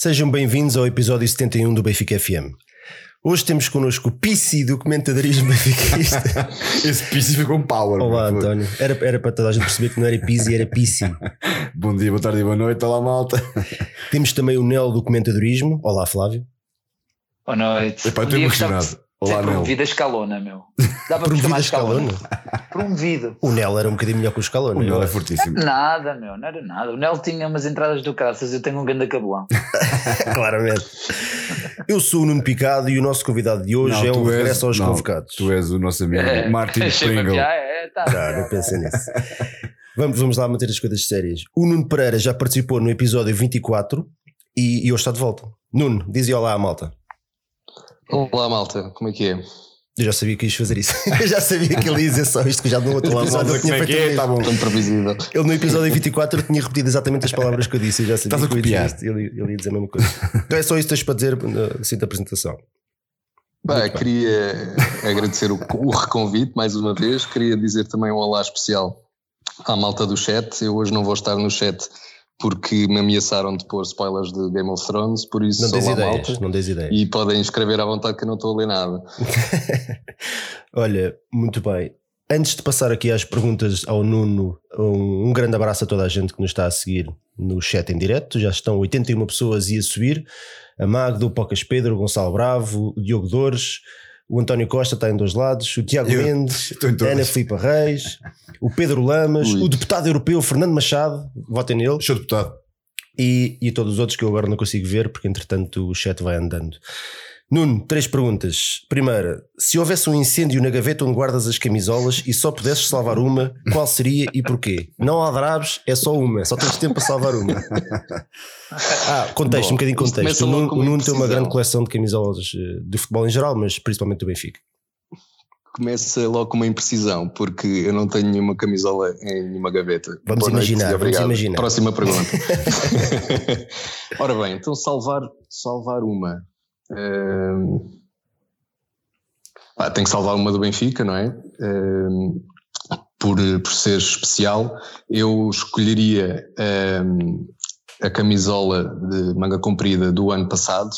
Sejam bem-vindos ao episódio 71 do Benfica FM. Hoje temos connosco o Pissi, documentarismo benfiquista. Esse Pissi ficou um power. Olá. António. Era, era para toda a gente perceber que não era Pisi, era Pissi. Bom dia, boa tarde e boa noite. Olá, malta. Temos também o Nel documentadorismo. Olá, Flávio. Boa noite. Epá, eu estou emocionado. Ser Olá, promovido a escalona, meu. Dá para Promovido a escalona. escalona. Promovido. O Nel era um bocadinho melhor que o Escalona. O Nel é acho. fortíssimo. Nada, meu, não era nada. O Nel tinha umas entradas do caças, eu tenho um grande cabelão. Claramente. Eu sou o Nuno Picado e o nosso convidado de hoje Não, é um tu és- regresso aos não, convocados. Tu és o nosso amigo É, Martin Pringle. piar, é, tá. Ah, não pensei nisso. Vamos, vamos lá manter as coisas sérias. O Nuno Pereira já participou no episódio 24 e, e hoje está de volta. Nuno, dizia olá à malta. Olá malta, como é que é? Eu já sabia que ias fazer isso. Eu já sabia que ele ia dizer só isto, que já no outro malta, eu tinha como é feito que é? Tá bom. Tão previsível. Ele no episódio 24 tinha repetido exatamente as palavras que eu disse. Eu já sabia Estás a que eu ia dizer copiar. isto. Ele, ele ia dizer a mesma coisa. Então é só isso que tens para dizer assim da apresentação. Bem, queria agradecer o, o reconvite mais uma vez. Queria dizer também um olá especial à malta do chat. Eu hoje não vou estar no chat porque me ameaçaram de pôr spoilers de Game of Thrones, por isso Não tens ideias, malta. não tens ideias. E podem escrever à vontade que eu não estou a ler nada. Olha, muito bem. Antes de passar aqui às perguntas ao Nuno, um, um grande abraço a toda a gente que nos está a seguir no chat em direto. Já estão 81 pessoas e a subir. A Magda, o Pocas Pedro, o Gonçalo Bravo, o Diogo Dores, o António Costa está em dois lados, o Tiago Eu Mendes. Ana Filipe Reis, o Pedro Lamas, Ui. o deputado europeu Fernando Machado, votem nele, Show deputado. e, e todos os outros que eu agora não consigo ver porque entretanto o chat vai andando. Nuno, três perguntas. Primeira, se houvesse um incêndio na gaveta onde guardas as camisolas e só pudesses salvar uma, qual seria e porquê? Não há draves, é só uma, só tens tempo para salvar uma. Ah, contexto, Bom, um bocadinho de contexto. O Nuno, o Nuno tem uma grande coleção de camisolas eh, de futebol em geral, mas principalmente do Benfica. Começa logo com uma imprecisão, porque eu não tenho nenhuma camisola em nenhuma gaveta. Vamos Boa noite imaginar, e vamos imaginar. Próxima pergunta. Ora bem, então salvar, salvar uma. Pá, tem que salvar uma do Benfica, não é? Por, por ser especial, eu escolheria hum, a camisola de manga comprida do ano passado,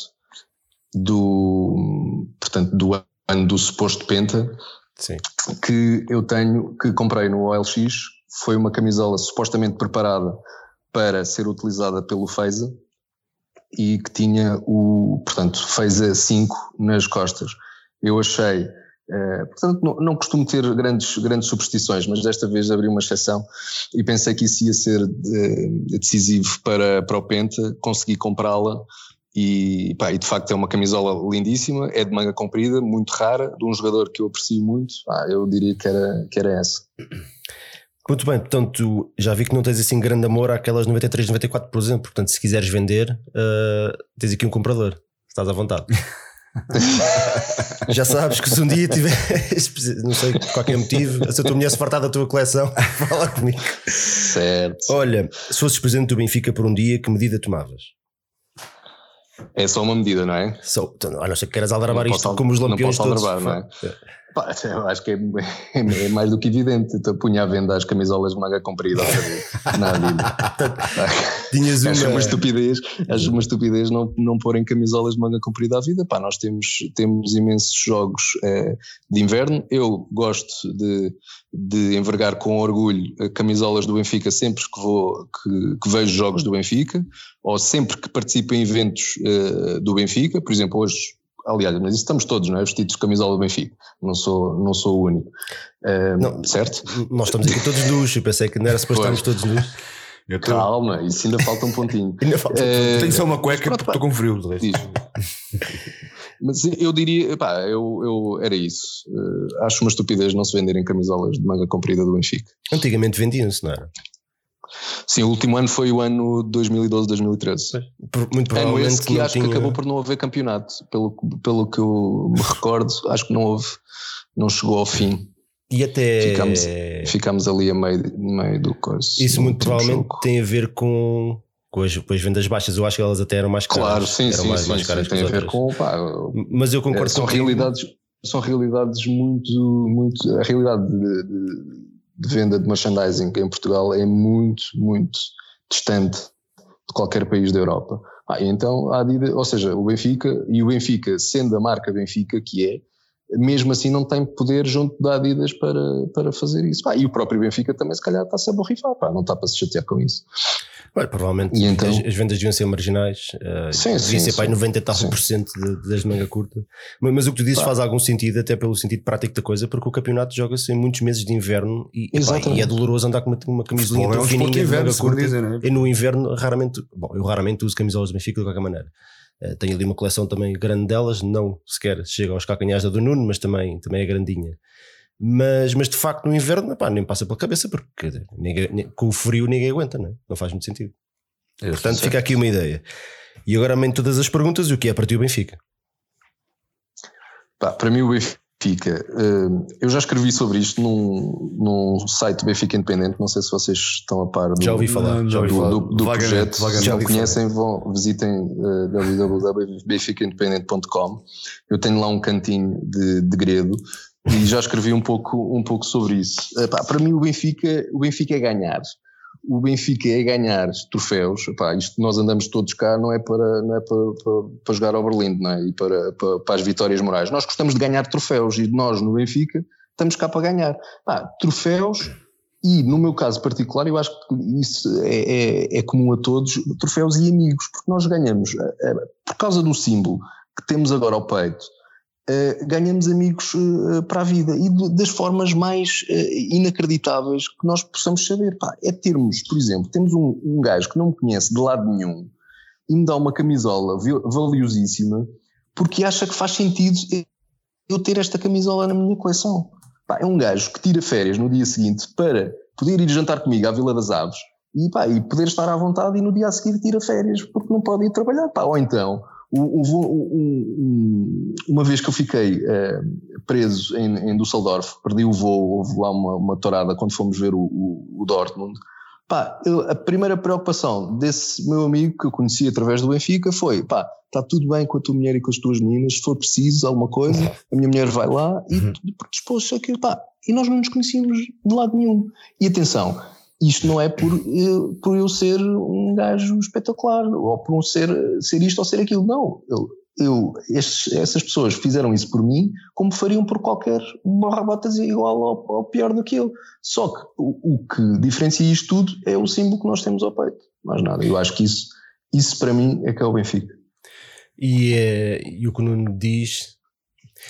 do, portanto, do ano do suposto Penta, Sim. que eu tenho, que comprei no OLX, foi uma camisola supostamente preparada para ser utilizada pelo Feiza e que tinha o, portanto, Feiza 5 nas costas. Eu achei, eh, portanto, não, não costumo ter grandes, grandes superstições, mas desta vez abri uma exceção e pensei que isso ia ser eh, decisivo para, para o Penta, consegui comprá-la e, pá, e de facto é uma camisola lindíssima, é de manga comprida, muito rara, de um jogador que eu aprecio muito, eu diria que era, que era essa. Muito bem, portanto, já vi que não tens assim grande amor àquelas 93, 94, por exemplo. Portanto, se quiseres vender, eh, tens aqui um comprador. Estás à vontade. já sabes que se um dia tiveres, não sei por qualquer motivo, se a tua mulher se fartar da tua coleção, fala comigo. Certo. Olha, se fosses presidente do Benfica por um dia, que medida tomavas? É só uma medida, não é? Só, então, a não ser que queiras aldrabar Não isto posso- como os não lampiões posso todos. aldrabar, não é? Pá, eu acho que é, é mais do que evidente. Então, punha à venda as camisolas de manga comprida na vida. Tinhas Acho uma. uma estupidez, acho uma estupidez não, não porem camisolas de manga comprida à vida. Pá, nós temos, temos imensos jogos eh, de inverno. Eu gosto de, de envergar com orgulho eh, camisolas do Benfica sempre que vou que, que vejo jogos do Benfica ou sempre que participo em eventos eh, do Benfica. Por exemplo, hoje, aliás, mas isso estamos todos, não é? Vestidos de camisola do Benfica. Não sou, não sou o único. Eh, Não. certo? Nós estamos aqui todos nus. Eu pensei que não era suposto estarmos todos nus. Eu tô- Calma, isso ainda falta um pontinho. Ainda falta. Eh, Tenho só uma cueca pronto, porque estou com frio. Mas eu diria, pá, eu, eu era isso. Eh, acho uma estupidez não se venderem camisolas de manga comprida do Benfica. Antigamente vendiam-se, não era? Sim, o último ano foi o ano 2012-2013. Por- Muito Ano provavelmente esse que acho tinha... que acabou por não haver campeonato. Pelo, pelo que eu me recordo, acho que não houve, não chegou ao fim. E até. Ficámos, ficámos ali a meio, meio do coisa. Isso muito provavelmente jogo. tem a ver com, com, as, com as vendas baixas. Eu acho que elas até eram mais caras. Claro, sim, eram sim, mais, sim, mais sim, caras que tem a ver com, pá, Mas eu concordo É, são contigo. realidades são realidades muito muito a realidade de, de- de venda de merchandising em Portugal é muito, muito distante de qualquer país da Europa. Ah, então a Adidas, ou seja, o Benfica, e o Benfica, sendo a marca Benfica que é, mesmo assim não tem poder junto da Adidas para, para fazer isso. Ah, e o próprio Benfica também se calhar está-se a borrifar, pá, não está para se chatear com isso. Olha, provavelmente E então- as, as vendas deviam ser marginais, uh, Sim, ser sim. 90 e tal por cento das de manga curta. Mas, mas o que tu dizes Pá. faz algum sentido, até pelo sentido prático da coisa, porque o campeonato joga-se em muitos meses de inverno e, epá, e é doloroso andar com uma, uma camisolinha é tão fininha de de inverno, manga curta. dizem, é? E no inverno, raramente, bom, eu raramente uso camisolas do Benfica de qualquer maneira. Eh, tenho ali uma coleção também grande delas, não sequer chega aos calcanhares da do Nuno, mas também, também é grandinha. Mas, mas de facto no inverno pá, nem passa pela cabeça, porque ninguém- com o frio ninguém aguenta, não, é? não faz muito sentido. É, Portanto, fica aqui uma ideia. E agora aumento todas as perguntas: e o que é para ti o Benfica? Pá, para mim o Benfica, eh, eu já escrevi sobre isto num, num site Benfica Independente, não sei se vocês estão a par do, Já ouvi falar. Já já ouvi falar. do, falar. do Vagamente, projeto. Se vagamente. não conhecem, vão, visitem uh, www.benficaindependente.com. Eu tenho lá um cantinho de, de gredo e já escrevi um pouco, um pouco sobre isso. Eh, pá, para mim, o Benfica, o Benfica é ganhar. O Benfica é ganhar troféus. Pá, isto nós andamos todos cá não é para, não é para, para, para jogar ao Berlim não é? e para, para, para as vitórias morais. Nós gostamos de ganhar troféus e nós no Benfica estamos cá para ganhar. Pá, troféus e no meu caso particular, eu acho que isso é, é, é comum a todos, troféus e amigos, porque nós ganhamos, eh, eh, por causa do símbolo que temos agora ao peito, ganhamos amigos eh, para a vida e das formas mais eh, inacreditáveis que nós possamos saber. Pá, é termos, por exemplo, temos um, um gajo que não me conhece de lado nenhum e me dá uma camisola valiosíssima porque acha que faz sentido eu ter esta camisola na minha coleção. Pá, é um gajo que tira férias no dia seguinte para poder ir jantar comigo à Vila das Aves e, pá, e poder estar à vontade e no dia a seguir tira férias porque não pode ir trabalhar. Pá, ou então, o- o- um- um- uma vez que eu fiquei eh, preso em, em Düsseldorf, perdi o voo, houve lá uma, uma torada quando fomos ver o, o- o Dortmund. Pá, eu- a primeira preocupação desse meu amigo que eu conheci através do Benfica foi: pá, está tudo bem com a tua mulher e com as tuas meninas, se for preciso alguma coisa, a minha mulher vai lá e Uhum. dispôs-se aquilo, pá. E nós não nos conhecíamos de lado nenhum. E atenção, isto não é por, eh, por eu ser um gajo espetacular, ou por um ser, ser isto ou ser aquilo, não. Eu, eu, estes- essas pessoas fizeram isso por mim, como fariam por qualquer borrabotas igual ou, ou pior do que eu. Só que o, o que diferencia isto tudo é o símbolo que nós temos ao peito. Mais nada. Eu acho que isso, isso para mim é que é o Benfica. E, eh, e o que o Nuno diz.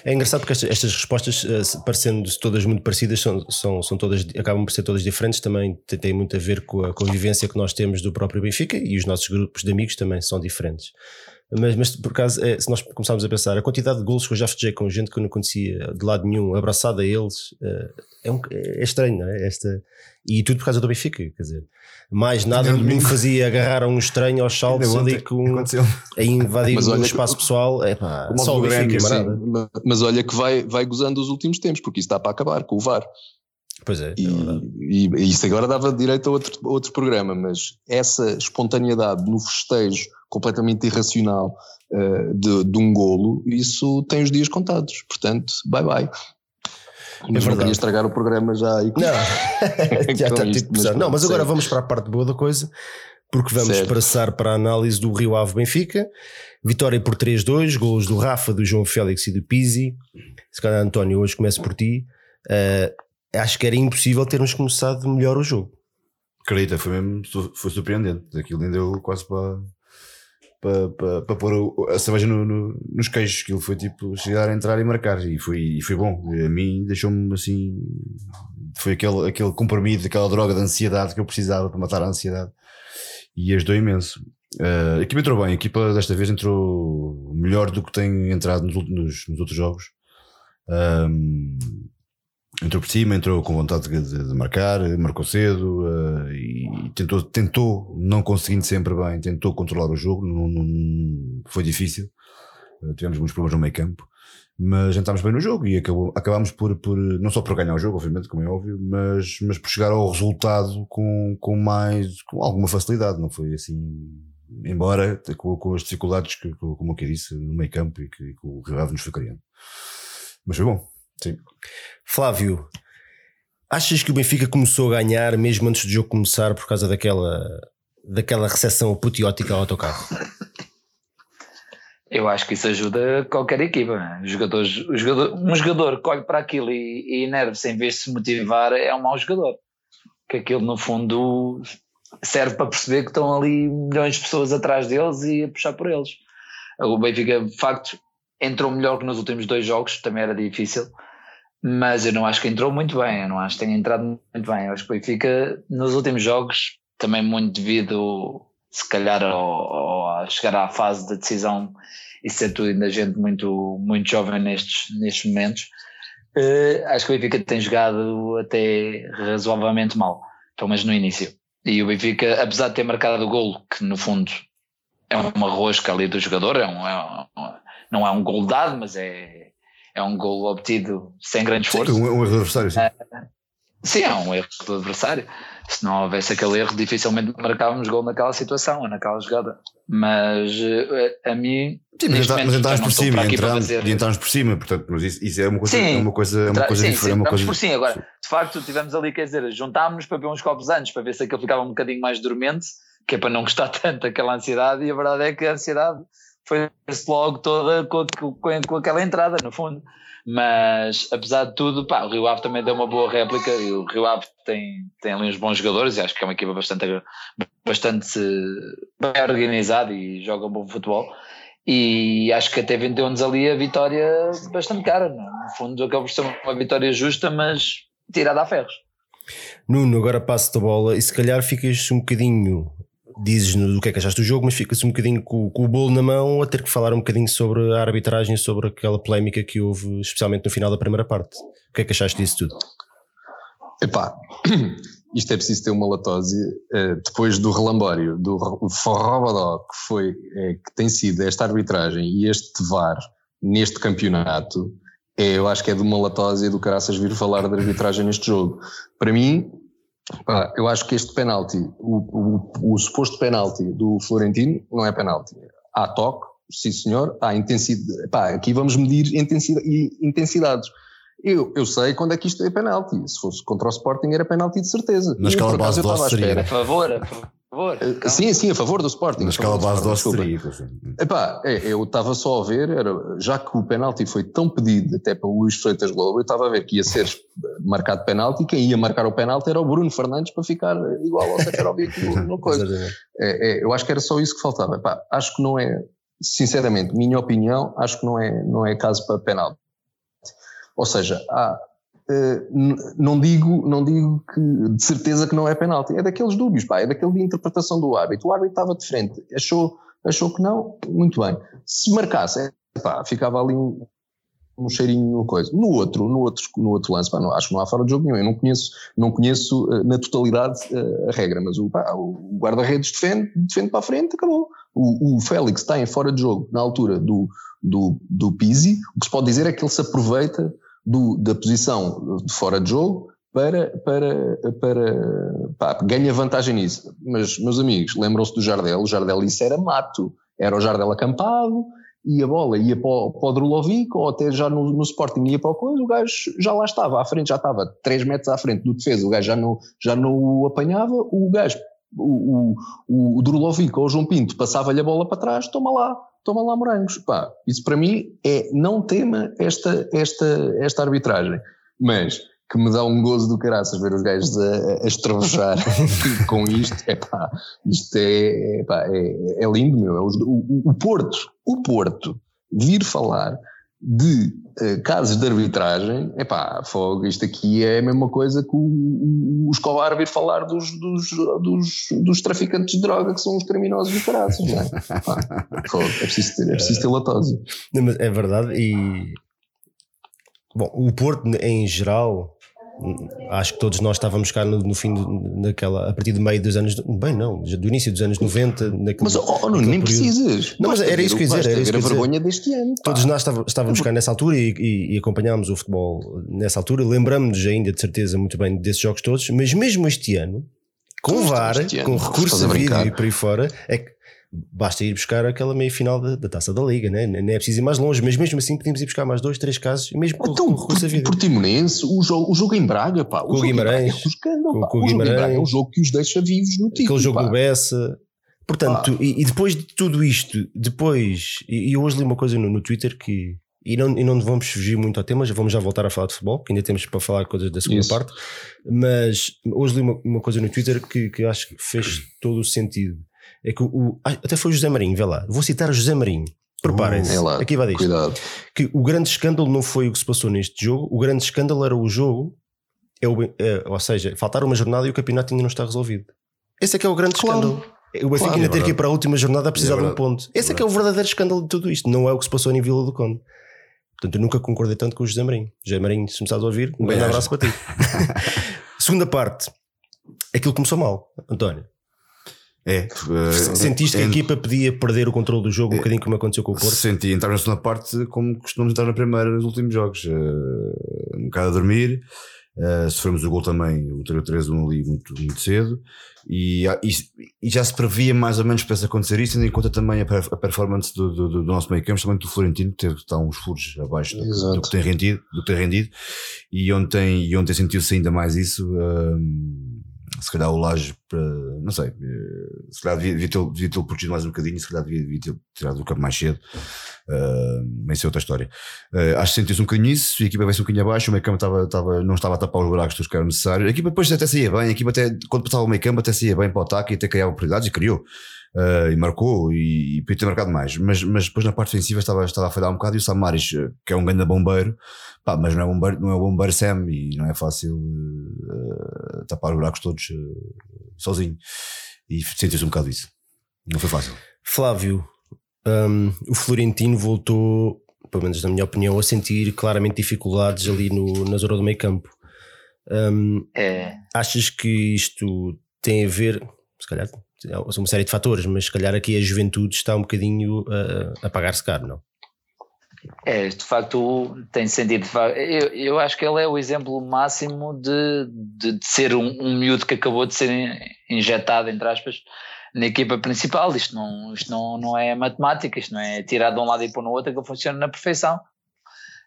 É engraçado porque estas, estas respostas, eh, parecendo todas muito parecidas, são, são, são todas, acabam por ser todas diferentes. Também têm muito a ver com a convivência que nós temos do próprio Benfica e os nossos grupos de amigos também são diferentes. Mas, mas por acaso, eh, se nós começarmos a pensar, a quantidade de golos que eu já festejei com gente que eu não conhecia de lado nenhum, abraçado a eles, eh, é, um- é estranho, não é? Esta, e tudo por causa do Benfica, quer dizer, mais nada me fazia agarrar a um estranho aos saltos ali com aconteceu. a invadir Mas o olha espaço pessoal. É pá, só o o Benfica, Grêmio, mas olha que vai, vai gozando os últimos tempos, porque isso está para acabar com o VAR. Pois é, é E, verdade. e, e isso agora dava direito a outro, outro programa, mas essa espontaneidade no festejo completamente irracional eh, de, de um golo, isso tem os dias contados. Portanto, bye bye. Mas não verdade. queria estragar o programa já aí. Não, já está isto, tipo pesado. mas Não, mas agora sério. vamos para a parte boa da coisa, porque vamos Sério. passar para a análise do Rio Ave Benfica. Vitória por 3-2, golos do Rafa, do João Félix e do Pizzi. Se calhar, António, hoje começo por ti. Eh, acho que era impossível termos começado melhor o jogo. Acredita, foi mesmo foi surpreendente. Aquilo nem deu quase para, para, para, para pôr a cerveja no, no- nos queijos. Aquilo foi tipo chegar a entrar e marcar. E foi, e foi bom. A mim deixou-me assim. Foi aquele, aquele comprimido, aquela droga de ansiedade que eu precisava para matar a ansiedade. E ajudou imenso. Eh, a equipa entrou bem. A equipa desta vez entrou melhor do que tem entrado nos, nos- nos outros jogos. Ahm, entrou por cima, entrou com vontade de, de- marcar, marcou cedo eh, e tentou, tentou, não conseguindo sempre bem, tentou controlar o jogo, não, não- foi difícil. Eh, tivemos muitos problemas no meio campo, mas entramos bem no jogo e acabou, acabámos por, por, não só por ganhar o jogo, obviamente, como é óbvio, mas, mas por chegar ao resultado com, com mais, com alguma facilidade, não foi assim, embora com, com as dificuldades que, como eu disse, no meio campo e que, que o Rio Ave nos foi criando. Mas foi bom, sim. Flávio, Achas que o Benfica começou a ganhar mesmo antes do jogo começar por causa daquela, daquela recepção apoteótica ao autocarro? Eu acho que isso ajuda qualquer equipa. né? Os jogadores, jogador, um jogador que olha para aquilo e, e enerva-se em vez de se motivar é um mau jogador. Que aquilo, no fundo, serve para perceber que estão ali milhões de pessoas atrás deles e a puxar por eles. O Benfica, de facto, entrou melhor que nos últimos dois jogos, também era difícil, mas eu não acho que entrou muito bem. Eu não acho que tenha entrado muito bem. Eu acho que o Benfica, nos últimos jogos, também muito devido, se calhar, ao, ao- a chegar à fase da decisão e ser tudo ainda gente muito, muito jovem nestes, nestes momentos. eh, acho que o Benfica tem jogado até razoavelmente mal, pelo menos no início. E o Benfica, apesar de ter marcado o golo, que no fundo é uma rosca ali do jogador, é um, é um- não é um gol dado, mas é, é um gol obtido sem grande Sim, esforço. um, um erro do adversário, sim. Sim, é um erro do adversário. Se não houvesse aquele erro, dificilmente marcávamos gol naquela situação, ou naquela jogada. Mas eh, a mim. Sim, mas, entra- mas entramos por cima, entramos, fazer- e entramos por cima, portanto, mas isso, isso é uma coisa, Sim. é uma coisa, é uma coisa sim, diferente. sim, é uma coisa, por sim. Agora, de facto, tivemos ali, quer dizer, juntámos-nos para ver uns copos antes, para ver se aquilo ficava um bocadinho mais dormente, que é para não gostar tanto daquela ansiedade, e a verdade é que a ansiedade foi-se logo toda com, com, aquela entrada, no fundo. Mas, apesar de tudo, pá, o Rio Ave também deu uma boa réplica, e o Rio Ave tem, tem ali uns bons jogadores, e acho que é uma equipa bastante, bastante bem organizada e joga um bom futebol. E acho que até vendeu-nos ali a vitória bastante cara. é? No fundo, acabou por ser uma vitória justa, mas tirada a ferros. Nuno, agora passo-te a bola e se calhar ficas um bocadinho, dizes-nos o que é que achaste do jogo, mas ficas um bocadinho com, com o bolo na mão a ter que falar um bocadinho sobre a arbitragem, sobre aquela polémica que houve, especialmente no final da primeira parte. O que é que achaste disso tudo? Epá, isto é preciso ter uma latose. eh, depois do relambório do Forrobodó, que, foi, eh, que tem sido esta arbitragem e este VAR neste campeonato, é, eu acho que é de uma latose do caraças vir falar de arbitragem neste jogo. Para mim, pá, eu acho que este penalti, o, o, o suposto penalti do Florentino, não é penalti. Há toque, sim senhor, há intensidade. Pá, aqui vamos medir intensidade, intensidades. Eu, eu sei quando é que isto é penalti. Se fosse contra o Sporting era penalti de certeza. Na Eu, escala base eu de estava à seria. espera. A favor, a favor. Eh, Calma. Sim, sim, a favor do Sporting. Na escala do base desculpa. seria. Epá, é, eu estava só a ver, era, já que o penalti foi tão pedido até pelo Luís Freitas Lobo, eu estava a ver que ia ser marcado penalti quem ia marcar o penalti era o Bruno Fernandes para ficar igual ao Seferovic no, no coisa. É, é, eu acho que era só isso que faltava. Acho que não é, sinceramente, minha opinião, acho que não é, não é caso para penalti. Ou seja, há, eh, não digo, não digo que de certeza que não é penalti, é daqueles dúbios, pá, é daquele de interpretação do árbitro. O árbitro estava de frente, achou, achou que não, muito bem. Se marcasse, é, pá, ficava ali um, um cheirinho no coisa. No outro, no outro, no outro lance, pá, não, acho que não há fora de jogo nenhum. Eu não conheço, não conheço eh, na totalidade eh, a regra, mas o, o guarda-redes defende, defende para a frente, acabou. O, o Félix está em fora de jogo na altura do, do, do Pizzi. O que se pode dizer é que ele se aproveita do, da posição de fora de jogo para, para, para pá, ganha vantagem nisso. Mas, meus amigos, lembram-se do Jardel, o Jardel isso era mato, era o Jardel acampado, e a bola ia para o, para o Drulovic, ou até já no, no Sporting ia para o coisa, o gajo já lá estava, à frente, já estava 3 metros à frente do defesa, o gajo já não, já não o apanhava, o gajo, o, o, o Drulovic ou o João Pinto passava-lhe a bola para trás, toma lá, toma lá morangos. Pá, isso para mim é, não tema esta, esta, esta arbitragem, mas que me dá um gozo do caraças ver os gajos a, a estrebuchar com isto, é pá, isto é, é, pá, é, é lindo, meu. É os- o, o Porto, o Porto, vir falar de eh, casos de arbitragem, é pá, fogo, isto aqui é a mesma coisa que o, o, o Escobar vir falar dos, dos, dos, dos traficantes de droga que são os criminosos do caraças, não é? Pá, fogo, é preciso ter, é preciso ter latose. É verdade e bom, o Porto em geral acho que todos nós estávamos cá no, no fim do- naquela a partir do meio dos anos bem não, do início dos anos 90 naquele, Mas, oh, oh, naquele nem período. precisas. Não, mas era isso que eu ia dizer, era isso que a dizer. vergonha deste ano. pá. Todos nós estávamos cá nessa altura e, e, e acompanhámos o futebol nessa altura. Lembramos-nos ainda de certeza muito bem desses jogos todos, mas mesmo este ano, com VAR, com recurso a vídeo e por aí fora, é que basta ir buscar aquela meia final da, da taça da Liga, né? nem é preciso ir mais longe, mas mesmo assim podíamos ir buscar mais dois, três casos, mesmo com, Então, com por, vida. Portimonense, o jogo, o jogo em Braga, pá. O Com o Braga Guimarães. é Com- com o em Braga é um Guimarães. jogo que os deixa vivos no título. aquele jogo pá. do Bessa. Portanto, e, e depois de tudo isto, depois, e, e eu hoje li uma coisa no, no Twitter que, e não, e não vamos fugir muito ao tema, já vamos já voltar a falar de futebol, que ainda temos para falar coisas da segunda Isso. parte, mas hoje li uma, uma coisa no Twitter que, que acho que fez todo o sentido. É que o, o- até foi o José Marinho, vê lá, vou citar o José Marinho. Preparem-se, É lá, aqui vai disto. Cuidado. Que o grande escândalo não foi o que se passou neste jogo, o grande escândalo era o jogo, é o, é, ou seja, faltar uma jornada e o campeonato ainda não está resolvido. Esse é que é o grande Claro. escândalo. O Benfica Claro, ainda é ter que ir para a última jornada a precisar É de um ponto. Esse é que é o verdadeiro escândalo de tudo isto. Não é o que se passou em Vila do Conde. Portanto, eu nunca concordei tanto com o José Marinho. José Marinho, se me estás a ouvir, um grande abraço para ti. Segunda parte. Aquilo começou mal, António. É. eh, Sentiste que a é- equipa podia perder o controle do jogo um bocadinho como aconteceu com o Porto? Senti entrar na segunda parte como costumamos entrar na primeira nos últimos jogos. eh, um bocado a dormir. eh, sofremos o gol também, o 3-1 ali muito, muito cedo. E, ah, e, e já se previa mais ou menos para isso acontecer isso, tendo em conta também a, a performance do, do, do nosso meio campo, também do Florentino, que teve, está uns furos abaixo do, do que tem rendido, do que tem rendido. E ontem, e ontem sentiu-se ainda mais isso. hum, se calhar o Laje, para- não sei, eh, se calhar devia, devia tê-lo devia tê-lo protegido mais um bocadinho, se calhar devia, devia tê-lo tirado do campo mais cedo. Uh, mas isso é outra história. Uh, acho que sentiu-se um bocadinho isso, a equipa veio-se um bocadinho abaixo, o meio campo estava, estava, não estava a tapar os buracos que eram necessários. A equipa depois até saía bem, a equipa até, quando passava o meio campo, até saía bem para o ataque e até criava oportunidades e criou. Uh, e marcou e, e podia ter marcado mais, mas, mas depois na parte defensiva estava, estava a falhar um bocado. E o Samaris, uh, que é um grande bombeiro, pá, mas não é bombeiro, não é bombeiro Sam e não é fácil uh, tapar os buracos todos uh, sozinho. E sentiu-se um bocado isso. Não foi fácil. Flávio, hum, o Florentino voltou, pelo menos na minha opinião, a sentir claramente dificuldades ali no, na zona do meio campo. Hum, É, achas que isto tem a ver, se calhar, uma série de fatores, mas se calhar aqui a juventude está um bocadinho a, a pagar-se caro, não? É, de facto tem sentido. Eu, eu acho que ele é o exemplo máximo de, de, de ser um, um miúdo que acabou de ser injetado, entre aspas, na equipa principal. Isto não, isto não, não é matemática, isto não é tirar de um lado e pôr no outro, que funciona na perfeição.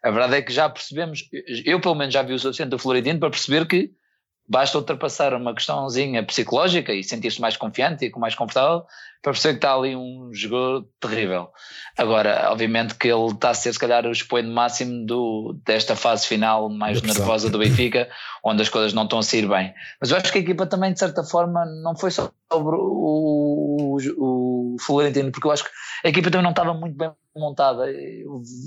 A verdade é que já percebemos, eu pelo menos já vi o suficiente do Florentino para perceber que basta ultrapassar uma questãozinha psicológica e sentir-se mais confiante e com mais confortável para perceber que está ali um jogador terrível. Agora, obviamente que ele está a ser se calhar o expoente máximo do, desta fase final mais pressão. nervosa do Benfica, onde as coisas não estão a sair bem. Mas eu acho que a equipa também, de certa forma, não foi só sobre o, o, o Florentino, porque eu acho que a equipa também não estava muito bem montada.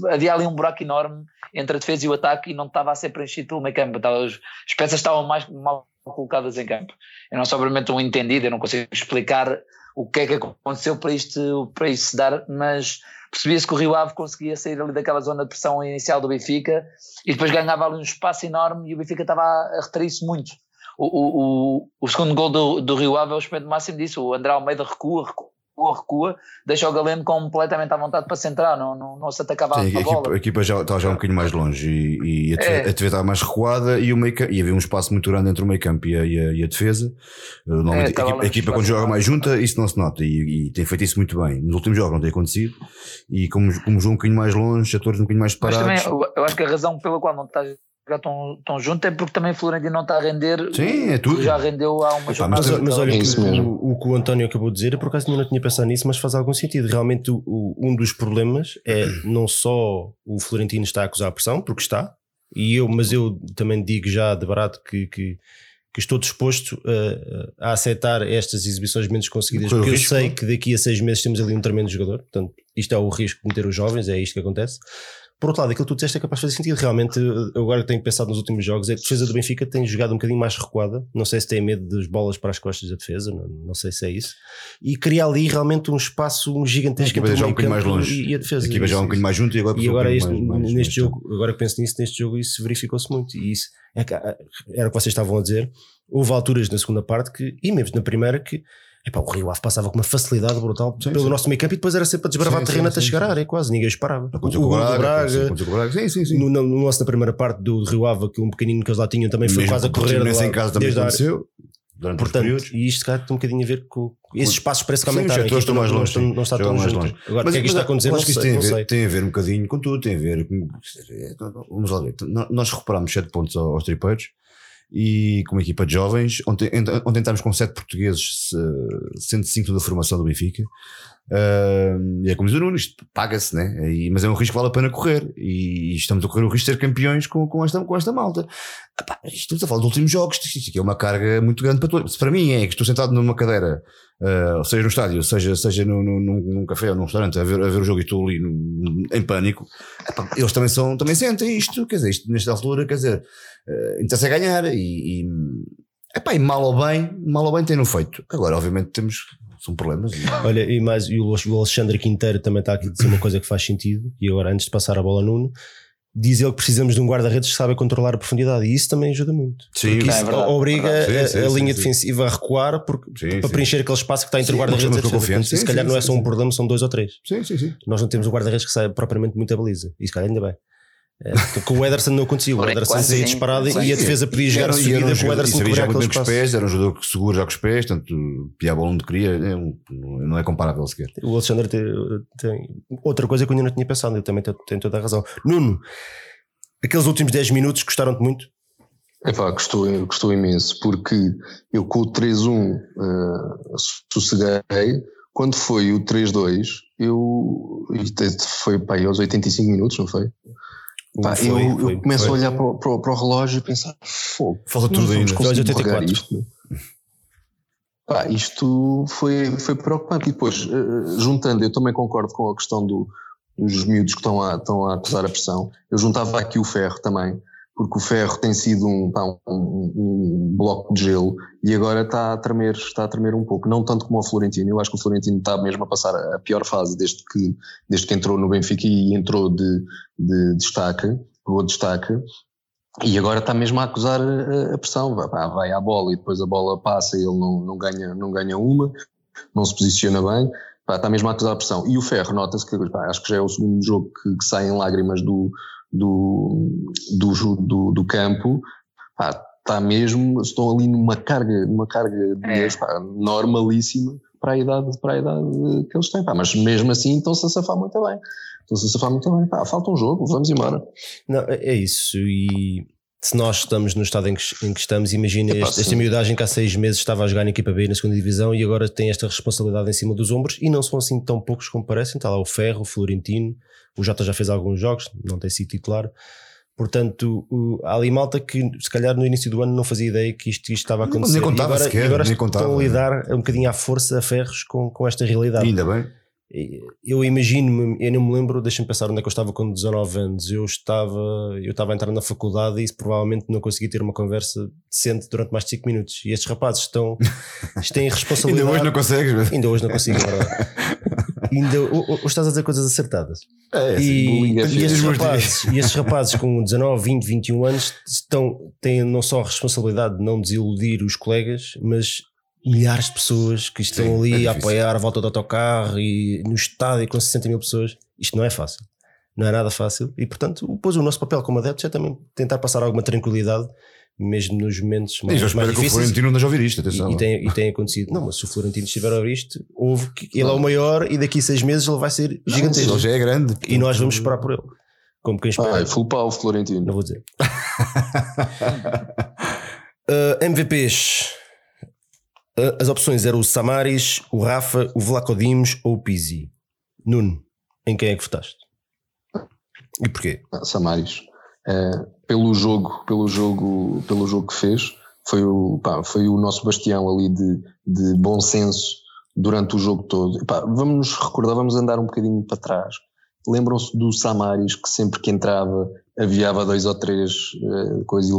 Havia ali um buraco enorme entre a defesa e o ataque e não estava a ser preenchido pelo meio campo. As peças estavam mais mal colocadas em campo. Eu não sou obviamente um entendido, eu não consigo explicar o que é que aconteceu para isto, para isto se dar, mas percebia-se que o Rio Ave conseguia sair ali daquela zona de pressão inicial do Benfica e depois ganhava ali um espaço enorme e o Benfica estava a retrair-se muito. O, o, o, o segundo gol do, do Rio Ave é o expoente máximo disso. O André Almeida recua, recua, recua, deixa o Galeno completamente à vontade para centrar, não, não, não se atacava Sim, a, bola. equipa, a equipa já estava já um bocadinho mais longe e, e a, defesa, É. a defesa estava mais recuada e, o meio, e havia um espaço muito grande entre o meio campo e a, e a, a defesa. Uh, Normalmente É, a, equipa, a equipa quando joga mais junta, isso não se nota e, e tem feito isso muito bem. Nos últimos jogos não tem acontecido e como, como jogam um bocadinho mais longe, atores um bocadinho mais Mas também, eu, acho que a razão pela qual não está a jogar tão, tão junto é porque também Florentino não está a render Sim, é o tudo. já rendeu há uma Epá. Mas, mas olha, É que isso o, mesmo. o que o António acabou de dizer, eu por acaso ainda não tinha pensado nisso, mas faz algum sentido. Realmente, o- o- um dos problemas é não só o Florentino está a acusar a pressão, porque está, e eu, mas eu também digo já de barato que, que, que estou disposto a, a aceitar estas exibições menos conseguidas, o porque eu sei não? que daqui a seis meses temos ali um tremendo jogador, portanto, isto é o risco de meter os jovens, é isto que acontece. Por outro lado, aquilo que tu disseste é capaz de fazer sentido. Realmente, eu agora que tenho pensado nos últimos jogos, é que a defesa do Benfica tem jogado um bocadinho mais recuada. Não sei se tem medo das bolas para as costas da defesa, não, não sei se é isso. E cria ali realmente um espaço um A gigantesco equipa já é um bocadinho mais longe. E, e a defesa. a equipa já é um bocadinho mais junto e agora, e um agora, este, mais- mais- neste jogo, agora que penso nisso, neste jogo isso verificou-se muito. E isso é que, ah, era o que vocês estavam a dizer. Houve alturas na segunda parte que, e mesmo na primeira, que epá, o Rio Ave passava com uma facilidade brutal Sim, pelo sim. nosso meio campo e depois era sempre a desbravar Sim, terreno sim, até sim, chegar à sim. área, quase ninguém os parava. O Braga. Sim, sim, sim. no, no nosso na primeira parte do, Rio Ave, aquele um pequenino que eles lá tinham também foi Mesmo quase a correr lá, em casa também aconteceu. durante Portanto, e isto cá tem um bocadinho a ver com. Esses espaços parece que Sim, aumentaram. aqui estão mais longe, Não, sim. não está tão mais longe. Agora, o que é que isto está a acontecer? acho que isto tem, a ver, tem a ver um bocadinho com tudo, tem a ver com. Vamos lá ver. Nós recuperámos 7 pontos aos tripeiros e com uma equipa de jovens, ontem, ontem entramos com 7 portugueses, eh, sendo 5 da formação do Benfica. Uh, e é como diz o Nuno, isto paga-se, né? E, mas é um risco que vale a pena correr. E, estamos a correr o risco de ser campeões com, com, esta, com esta malta. Epá, isto estamos a falar dos últimos jogos, isto aqui é uma carga muito grande para todos. Para mim é que estou sentado numa cadeira, uh, seja no estádio, seja, seja no, no, num, num café ou num restaurante, a ver, a ver o jogo e estou ali no, em pânico. Epá, eles também, são, também sentem isto, quer dizer, isto, nesta altura, quer dizer, uh, interessa ganhar e, e, epá, e mal ou bem, mal ou bem tem-no feito. Agora, obviamente, temos são problemas. Olha, e mais, e o Alexandre Quinteiro também está aqui a dizer uma coisa que faz sentido. E agora, antes de passar a bola a Nuno, diz ele que precisamos de um guarda-redes que saiba controlar a profundidade. E isso também ajuda muito. Sim, porque é isso verdade, obriga verdade. a, Sim, sim, a sim, linha sim. defensiva a recuar porque, Sim, para sim. preencher aquele espaço que está entre Sim, o guarda-redes e a defesa. Se calhar sim, não é sim, só um sim. problema, são dois ou três. Sim, sim, sim. Nós não temos um guarda-redes que saiba propriamente muita baliza. E se calhar ainda bem. É, com o Ederson não acontecia. O Ederson saía disparado Sim. e a defesa podia jogar Era- de seguida um com o Ederson cobrir jogar com os pés, era um jogador que seguro já com os pés, tanto pia a bola onde queria, é um- não é comparável sequer. O Alexandre tem, tem outra coisa que eu ainda não tinha pensado, ele também tem, tem toda a razão. Nuno, aqueles últimos 10 minutos gostaram-te muito? Epá, gostou, gostou imenso, porque eu com o 3-1 uh, sosseguei, quando foi o 3-2, eu. Foi pá, aos 85 minutos, não foi? Pá, Foi, eu, foi, eu começo foi. a olhar para, o- para o- relógio e pensar: fogo, Falta tudo ainda. pagar 84. isto. Pá, isto foi, foi preocupante. E depois, eh, juntando, eu também concordo com a questão do, dos miúdos que estão a, estão a acusar a pressão. Eu juntava aqui o ferro também, porque o ferro tem sido um, pá, um, um- bloco de gelo e agora está a tremer, está a tremer um pouco. Não tanto como o Florentino. Eu acho que o Florentino está mesmo a passar a pior fase desde que, desde que entrou no Benfica e entrou de, de destaque, pegou destaque. E agora está mesmo a acusar a, pressão. Vai, à bola e depois a bola passa e ele não, não, ganha, não ganha uma, não se posiciona bem. Está mesmo a acusar a pressão. E o Ferro, nota-se que acho que já é o segundo jogo que, que saem lágrimas do, do, do, do, do campo. Pá, está mesmo, estão ali numa carga, numa carga de É. pá, normalíssima para a idade, para a idade que eles têm. Pá, mas mesmo assim estão-se a safar muito bem. Estão-se a safar muito bem. Pá, falta um jogo, vamos embora. Não, é é isso. E se nós estamos no estado em que, em que estamos, imagina este- esta sim. miudagem que há seis meses estava a jogar na equipa B na segunda divisão e agora tem esta responsabilidade em cima dos ombros e não são assim tão poucos como parecem. Está lá o Ferro, o Florentino, o Jota já fez alguns jogos, não tem sido titular. Portanto, o- há ali malta que se calhar no início do ano não fazia ideia que isto, isto estava a acontecer. nem contava e agora, sequer, e agora nem estão contava. a lidar um bocadinho à força, a ferros, com, com esta realidade. Ainda bem. Eu imagino-me, eu não me lembro, deixa-me pensar onde é que eu estava com 19 anos. Eu estava, eu estava a entrar na faculdade e provavelmente não conseguia ter uma conversa decente durante mais de 5 minutos. E estes rapazes estão, tem responsabilidade. Ainda hoje não consegues, mas- Ainda hoje não consigo, é. Ainda ho- hoje estás a dizer coisas acertadas. É, assim, E, é e estes rapazes, e estes rapazes com 19, 20, 21 anos estão, têm não só a responsabilidade de não desiludir os colegas, mas milhares de pessoas que estão Sim, é ali a difícil. apoiar a volta do autocarro e no estádio com 60 mil pessoas. Isto não é fácil. Não é nada fácil. E portanto, depois o nosso papel como adeptos é também tentar passar alguma tranquilidade, mesmo nos momentos mais, eu mais espero que o difíceis. Florentino não já ouvir isto, atenção. E, e, tem, e tem acontecido. Não, mas se o Florentino estiver a ouvir isto, houve que ele é o maior e daqui a seis meses ele vai ser Não, gigantesco. Ele já é grande. E nós vamos esperar por ele. Como quem espera. Ai, full pau, Florentino. Não vou dizer. Uh, MVPs. Uh, as opções eram o Samaris, o Rafa, o Vlaco Dimos ou o Pizzi. Nuno, em quem é que votaste? E porquê? Ah, Samaris. Pelo jogo, pelo jogo, pelo jogo que fez, foi o, pá, foi o nosso bastião ali de, de bom senso durante o jogo todo. Pá, vamos nos recordar, vamos andar um bocadinho para trás. Lembram-se do Samaris que sempre que entrava aviava dois ou três eh, coisas e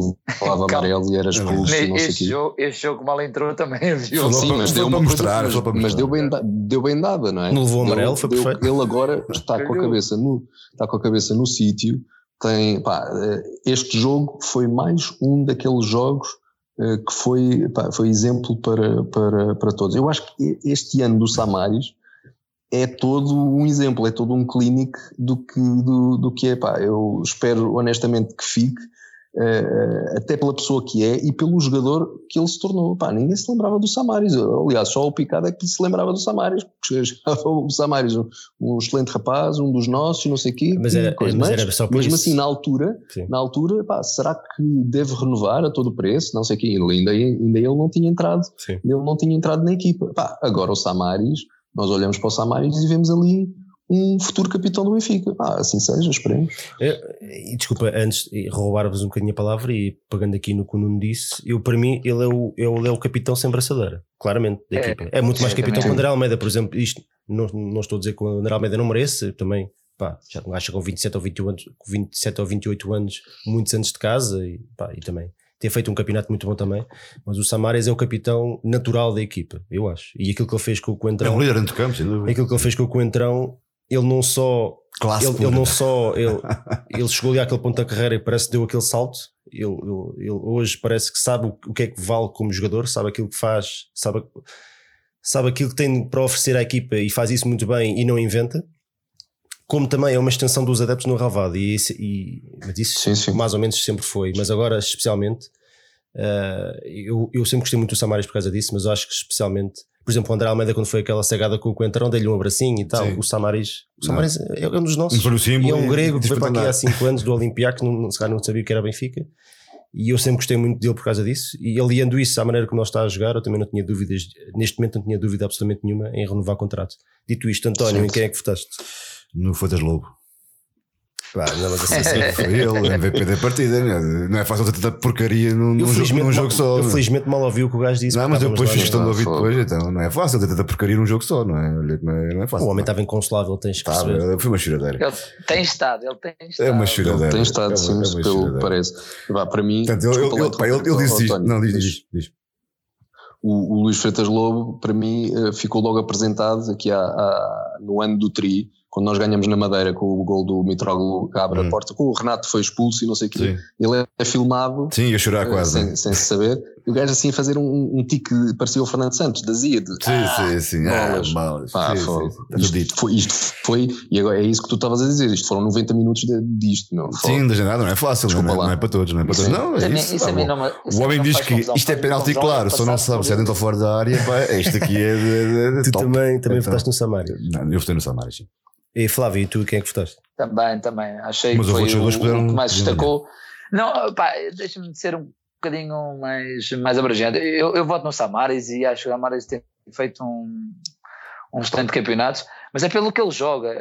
levava amarelo e era expulso Este jogo, este jogo mal entrou também viu. Foi Sim, mas deu para uma mostrar, coisa, mas, mas deu, bem, deu bem dada, não é? Não levou Deu- amarelo, foi deu- perfeito. Ele agora está com a cabeça no, está com a cabeça no sítio. Tem, pá, eh, este jogo foi mais um daqueles jogos eh, que foi, pá, foi exemplo para, para, para todos. Eu acho que este ano do Samaris é todo um exemplo, é todo um clínico do que, do, do que é. Pá, eu espero honestamente que fique. Uh, até pela pessoa que é e pelo jogador que ele se tornou. Pá, ninguém se lembrava do Samaris. Aliás, só o Picado é que se lembrava do Samaris, porque o Samaris, um, um, excelente rapaz, um dos nossos, não sei o quê. Mas era, coisa. mas, mas era só por mesmo isso. assim, na altura, Sim. na altura, pá, será que deve renovar a todo preço? Não sei o quê. Ainda, ainda ele não tinha entrado, Sim. ele não tinha entrado na equipa. Pá, agora o Samaris, nós olhamos para o Samaris e vemos ali um futuro capitão do Benfica. Ah, assim seja, esperemos. Eu- e desculpa, antes de roubar-vos um bocadinho a palavra e pegando aqui no que o Nuno disse, eu para mim ele é o, ele é o capitão sem braçadeira, claramente, da É, equipa. É muito mais é, capitão que o André Almeida, por exemplo. Isto não, não estou a dizer que o André Almeida não merece, também. Pá, já acho que com 27 ou 28 anos, com 27 ou 28 anos, muitos anos de casa e, pá, e também ter feito um campeonato muito bom também. Mas o Samares é o capitão natural da equipa, eu acho. E aquilo que ele fez com o É Coentrão, um líder dentro do campo, sem dúvida. aquilo que ele fez com o Coentrão, ele não só Classe ele, ele não só ele, ele chegou ali àquele ponto da carreira e parece que deu aquele salto. Ele, ele- ele hoje parece que sabe o, que é que vale como jogador, sabe aquilo que faz, sabe, sabe aquilo que tem para oferecer à equipa e faz isso muito bem e não inventa. Como também é uma extensão dos adeptos no Ravado, e, e- mas isso Sim, sim. mais ou menos sempre foi, mas agora especialmente. eh, eu, eu sempre gostei muito do Samaris por causa disso, mas eu acho que especialmente, por exemplo, o André Almeida, quando foi aquela sagada com o Coentrão, dei-lhe um abracinho e tal. Sim. O Samaris, o Samaris é, é um dos nossos. Um símbolo E é um e grego que foi para aqui há andar. 5 anos do Olympiacos, não, não, se calhar não sabia que era Benfica. E eu sempre gostei muito dele por causa disso. E aliando isso à maneira como ele está a jogar, eu também não tinha dúvidas, neste momento não tinha dúvida absolutamente nenhuma em renovar contrato. Dito isto, António, em quem é que votaste? No Fotas Lobo. Pá, não, mas assim, Foi ele, MVP da partida. né? Não é fácil ter tanta porcaria num, num jogo, num jogo só. eu né? felizmente mal ouvi o que o gajo disse. Não, mas eu depois fiz questão de ouvir depois, então não é fácil ter tanta porcaria num jogo só, não é? Olha que não é, não é fácil. O homem estava inconsolável, tens que Tá, perceber. foi uma choradeira. Ele tem estado, ele tem estado. É uma Ele choradeira. tem estado, É sim, é uma pelo parece. Vá, para mim, Portanto, ele, ele, ele, pá, ele, ele disse isto. Não, diz, mas diz, diz. O, o Luís Freitas Lobo, para mim, eh, ficou logo apresentado aqui há, há- no ano do Tri, quando nós ganhamos na Madeira com o gol do Mitroglou que abre Hum. a porta, com o Renato foi expulso e não sei o quê. Sim. Ele é filmado Sim, ia chorar eh, quase. sem, sem se saber. E o gajo assim a fazer um, um tique, parecia o Fernando Santos, da Zia, de Sim, sim, sim. Ah, bolas. malas. Pá, Sim, foi- sim, sim. Isto, foi, isto foi, e agora é isso que tu estavas a dizer, isto foram 90 minutos de, disto, meu. Sim, não é nada, não é fácil, não é, lá. não é para todos, não é para todos. Sim. Não, a é mim- isso. isso a tá não me- isso O a homem não diz que isto é penalti claro, só não sabe se é dentro ou fora da área. Pá, este aqui é de, de Tu top. também, também Então. votaste no Samário. Não, eu votei no Samaris. sim. E Flávio, e tu quem é que votaste? Também, também. Achei Mas que foi o, puderam- o que mais destacou. Não, pá, deixa-me ser um bocadinho mais, mais abrangente. Eu, eu voto no Samaris e acho que o Samaris tem feito um, um excelente campeonato, mas é pelo que ele joga.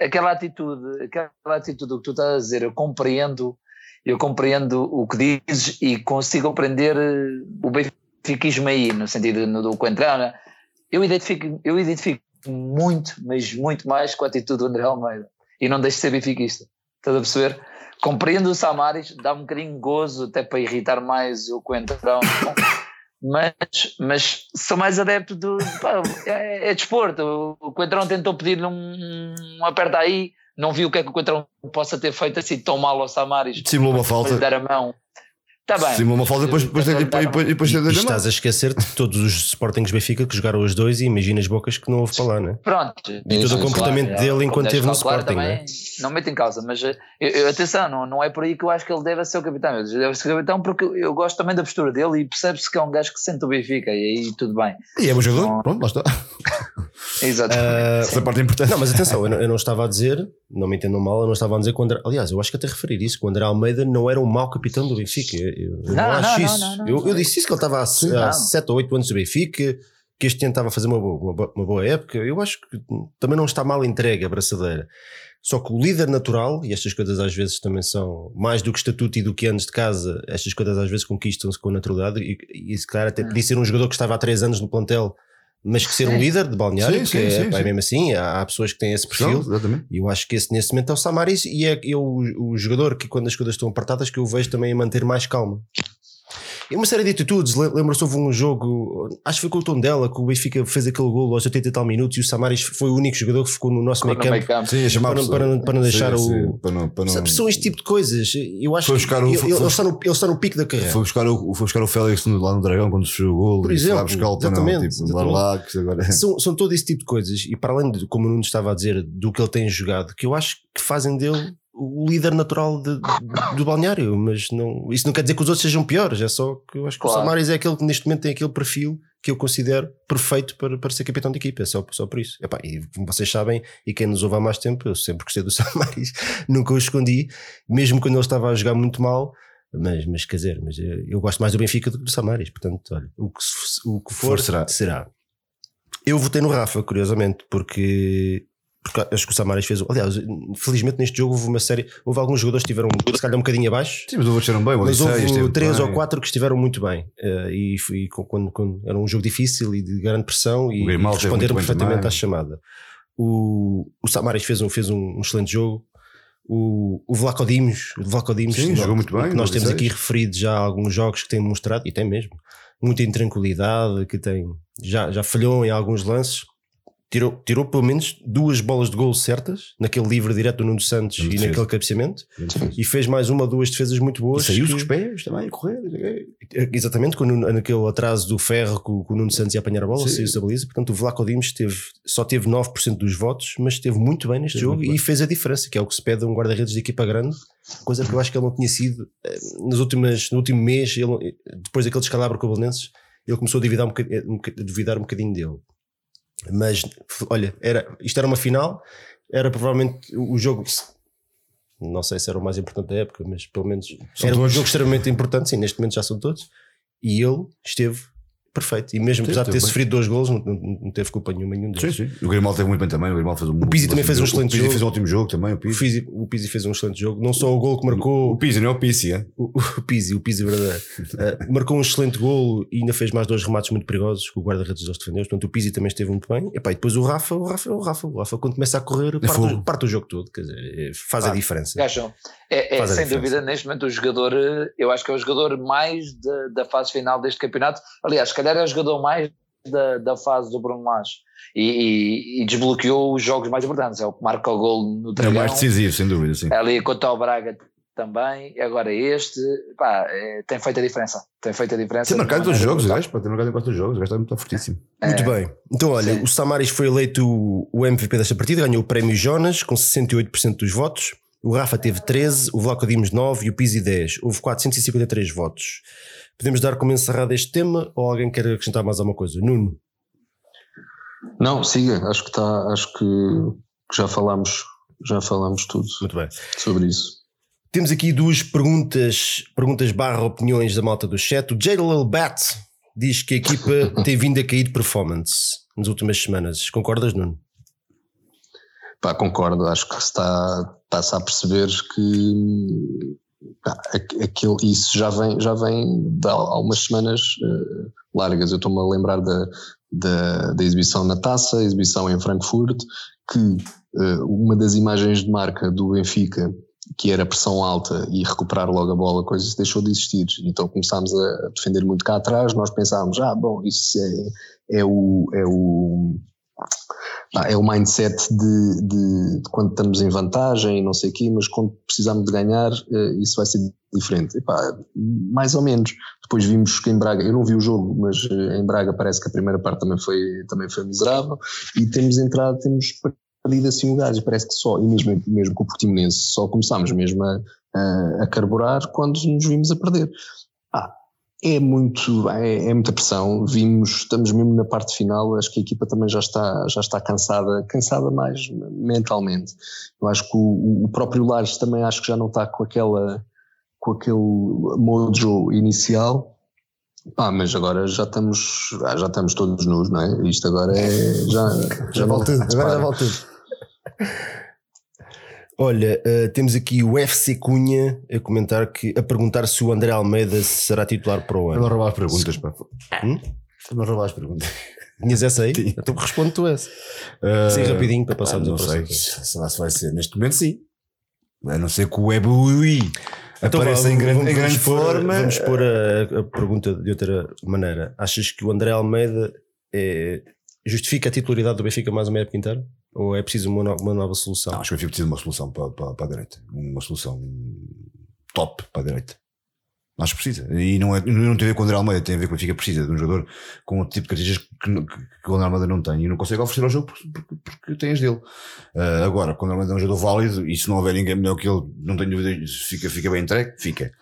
Aquela atitude, aquela atitude que tu estás a dizer, eu compreendo, eu compreendo o que dizes e consigo compreender eh, o benfiquismo aí, no sentido do Coentrão, né? eu identifico, eu identifico muito, mas muito mais com a atitude do André Almeida. E não deixo de ser benfiquista. Estás a perceber? Compreendo o Samaris, dá um bocadinho gozo, até para irritar mais o Coentrão. mas, mas sou mais adepto do. pá, é, é desporto. O Coentrão tentou pedir-lhe um, um aperta aí, não viu o que é que o Coentrão possa ter feito assim tão mal ao Samaris. Simulou uma falta. dar a mão. Está bem. Simulou uma falta e depois, depois, depois, a mão. depois, depois, E, depois, e estás a esquecer de todos os Sportings Benfica que jogaram os dois e imagina as bocas que não houve para lá, né? Pronto. E todo o Sim, comportamento Claro, dele é, enquanto esteve no Sporting, também, né? Não meto em causa, mas eh, eu, eu- atenção, não, não é por aí que eu acho que ele deve ser o capitão. Ele deve ser o capitão porque eu gosto também da postura dele e percebe-se que é um gajo que sente o Benfica e aí tudo bem. E é bom jogador, pronto, lá está. Exato. Ah, Essa parte é importante. Não, mas atenção, eu não, eu não estava a dizer, não me entendam mal, eu não estava a dizer que o André, aliás, eu acho que até referir isso, que o André Almeida não era um mau capitão do Benfica. Eu, eu não, Não, acho não, isso. não, eu, eu disse isso que ele estava há, Sim, há não. 7 ou 8 anos do Benfica, que este ano estava a fazer uma boa, uma boa- uma boa época. Eu acho que também não está mal entregue a braçadeira. Só que o líder natural, e estas coisas às vezes também são mais do que estatuto e do que anos de casa, estas coisas às vezes conquistam-se com naturalidade. E, e se calhar até podia ser um jogador que estava há 3 anos no plantel, mas que ser um líder de balneário, Sim, porque sim, é, sim, pá, mesmo assim, há, há pessoas que têm esse perfil. E eu acho que esse nesse momento é o Samaris e é eu, o jogador que quando as coisas estão apertadas que eu vejo também a manter mais calma. E uma série de atitudes, Le- lembro-se houve um jogo, acho que foi com o Tondela, que o Benfica fez aquele gol aos 80 e tal minutos e o Samaris foi o único jogador que ficou no nosso meio campo. Sim, a chamar Para- pessoa. para- para não deixar Sim, o- sim, para não- para não- Sabe, São este tipo de coisas. Eu acho Foi que buscar o- ele, foi- ele foi- está no, ele está no pico da carreira. Foi buscar, o, foi buscar o Félix no- lá no Dragão quando fechou o gol. Por e lá exemplo, buscá-lo para não, exatamente, tipo, lá, lá, que agora. São, são todo esse tipo de coisas. E para além de, como o Nuno estava a dizer, do que ele tem jogado, que eu acho que fazem dele o líder natural de- de- do balneário, mas não, isso não quer dizer que os outros sejam piores, é só que eu acho que Claro. o Samaris é aquele que neste momento tem aquele perfil que eu considero perfeito para, para ser capitão de equipa, é só, só por isso. Epá, e como vocês sabem, e quem nos ouve há mais tempo, eu sempre gostei do Samaris, nunca o escondi, mesmo quando ele estava a jogar muito mal. Mas, mas quer dizer, mas eu, eu gosto mais do Benfica do que do Samaris, portanto, olha, o que, o que for, For será. será. Eu votei no Rafa, curiosamente, porque, porque acho que o Samaris fez. Aliás, felizmente neste jogo houve uma série. Houve alguns jogadores que estiveram se calhar um bocadinho abaixo, Sim, mas houve bem, mas houve três bem. ou quatro que estiveram muito bem. Eh, e quando, quando era um jogo difícil e de grande pressão e, e responderam bem perfeitamente à chamada. O, o Samaris fez um, fez um, um excelente jogo. O, o Vlaco Dimos, o Vlaco Dimos, Sim, jogou nós- muito bem, que nós temos aqui referido já alguns jogos que têm mostrado, e tem mesmo, muita intranquilidade, que tem, já, já falhou em alguns lances. Tirou, tirou pelo menos duas bolas de gol certas naquele livre direto do Nuno Santos e defesa. naquele cabeceamento e fez mais uma ou duas defesas muito E boas. saiu-se com que- os pés também, a correr. Exatamente, com Nuno- naquele atraso do ferro que o, Nuno Santos ia apanhar a bola, saiu-se a baliza. Portanto, o Vlaco Dimos teve, só teve 9% dos votos, mas esteve muito bem neste Esteve jogo e fez a diferença, que é o que se pede a um guarda-redes de equipa grande, coisa que eu acho que ele não tinha sido eh, nas últimas, no último mês, ele, depois daquele descalabro com o Belenenses, ele começou a duvidar um, bocadinho, boca- a duvidar um bocadinho dele. Mas, olha, era, isto era uma final, era provavelmente o jogo. Não sei se era o mais importante da época, mas pelo menos São era um todos. jogo extremamente importante. Sim, neste momento já são todos. E ele esteve perfeito. E mesmo Sim, apesar de ter bem. sofrido dois golos, não, não- não teve culpa nenhuma nenhum deles. Sim, sim. O Grimaldo teve muito bem também. O Grimaldo fez um O Pizzi também fez um excelente O Pizzi jogo. fez um ótimo jogo também. O O Pizzi, Pizzi, o Pizzi fez um excelente jogo. Não só o gol que marcou. o Pizzi não é o Pizzi, é? O, o Pizzi, o Pizzi verdadeiro. Uh, marcou um excelente gol e ainda fez mais dois remates muito perigosos que o guarda-redes deles defendeu. Portanto, o Pizzi também esteve muito bem. Epá, e depois o Rafa, o Rafa o Rafa. O Rafa, quando começa a correr, parte, o, parte o jogo todo. Quer dizer, é- faz a Ah, diferença. Gajão. É, é a sem diferença. dúvida, neste momento, o jogador, eh, eu acho que é o jogador mais da, da fase final deste campeonato. Aliás, se calhar é o jogador mais da, da fase do Bruno Lage. E, e- e desbloqueou os jogos mais importantes. É o que marca o gol no É o Dragão, mais decisivo, sem dúvida, sim. ali contra o Braga também. Agora este, pá, é, tem feito a diferença. Tem feito a diferença. Tem marcado os jogos, gajo. Pode ter marcado em os jogos. O gajo está muito fortíssimo. Muito É. bem. Então, olha, Sim. o Samaris foi eleito o o MVP desta partida, ganhou o prémio Jonas com 68% dos votos. O Rafa teve 13, o Vlaco Dimos 9 e o Pizzi 10. Houve 453 votos. Podemos dar como encerrado este tema ou alguém quer acrescentar mais alguma coisa? Nuno? Não, siga, acho que está, acho que, já falámos, já falámos tudo Muito bem. sobre isso. Temos aqui duas perguntas, perguntas barra opiniões da malta do chat. O Jadal Bat diz que a equipa tem vindo a cair de performance nas últimas semanas. Concordas, Nuno? Pá, concordo, acho que está, está-se a perceber que pá, aqu- aquilo, isso já vem, já vem de há algumas semanas eh, largas. Eu estou-me a lembrar da, da, da exibição na taça, a exibição em Frankfurt, que eh, uma das imagens de marca do Benfica, que era pressão alta e recuperar logo a bola, coisa deixou de existir. Então começámos a defender muito cá atrás, nós pensámos, ah, bom, isso é, é o. É o é o mindset de, de- de quando estamos em vantagem não sei o quê, mas quando precisamos de ganhar, eh, isso vai ser diferente. Epá, mais ou menos. Depois vimos que em Braga, eu não vi o jogo, mas eh, em Braga parece que a primeira parte também foi, também foi miserável e temos entrado, temos perdido assim o gás, parece que só, e mesmo, mesmo com o Portimonense, só começámos mesmo a, a carburar quando nos vimos a perder. É muito, é, é muita pressão. Vimos, estamos mesmo na parte final. Acho que a equipa também já está, já está cansada, cansada mais mentalmente. Eu acho que o, o próprio Lares também acho que já não está com aquela, com aquele mojo inicial. Pá, mas agora já estamos, já estamos todos nus, não é? Isto agora é, já, Já tudo, agora já tudo. Olha, eh, temos aqui o FC Cunha a comentar que a perguntar se o André Almeida será titular para o ano. roubar as perguntas, pá. Hum? Estão a roubar as perguntas. Tinhas essa aí? Sim. Então responde tu essa. Uh, Sim, rapidinho para passarmos não ao sei próximo. se lá se vai ser. Neste momento, sim. A não ser que o Ebui Então, apareça em grande, em grande pôr- forma. Vamos pôr a, a pergunta de outra maneira. Achas que o André Almeida é- justifica a titularidade do Benfica mais uma época inteira? Ou é preciso uma, no- uma nova solução? Não, acho que o Benfica precisa de uma solução para, para, para a direita. Uma solução top para a direita. Acho que precisa. E não, é, não tem a ver com o André Almeida, tem a ver com o Benfica precisa de um jogador com o tipo de características que, que, que o André Almeida não tem e não consegue oferecer ao jogo porque, porque, porque tem as dele. Uh, agora, quando o André Almeida é um jogador válido e se não houver ninguém melhor que ele, não tenho dúvida, fica, fica bem entregue, fica.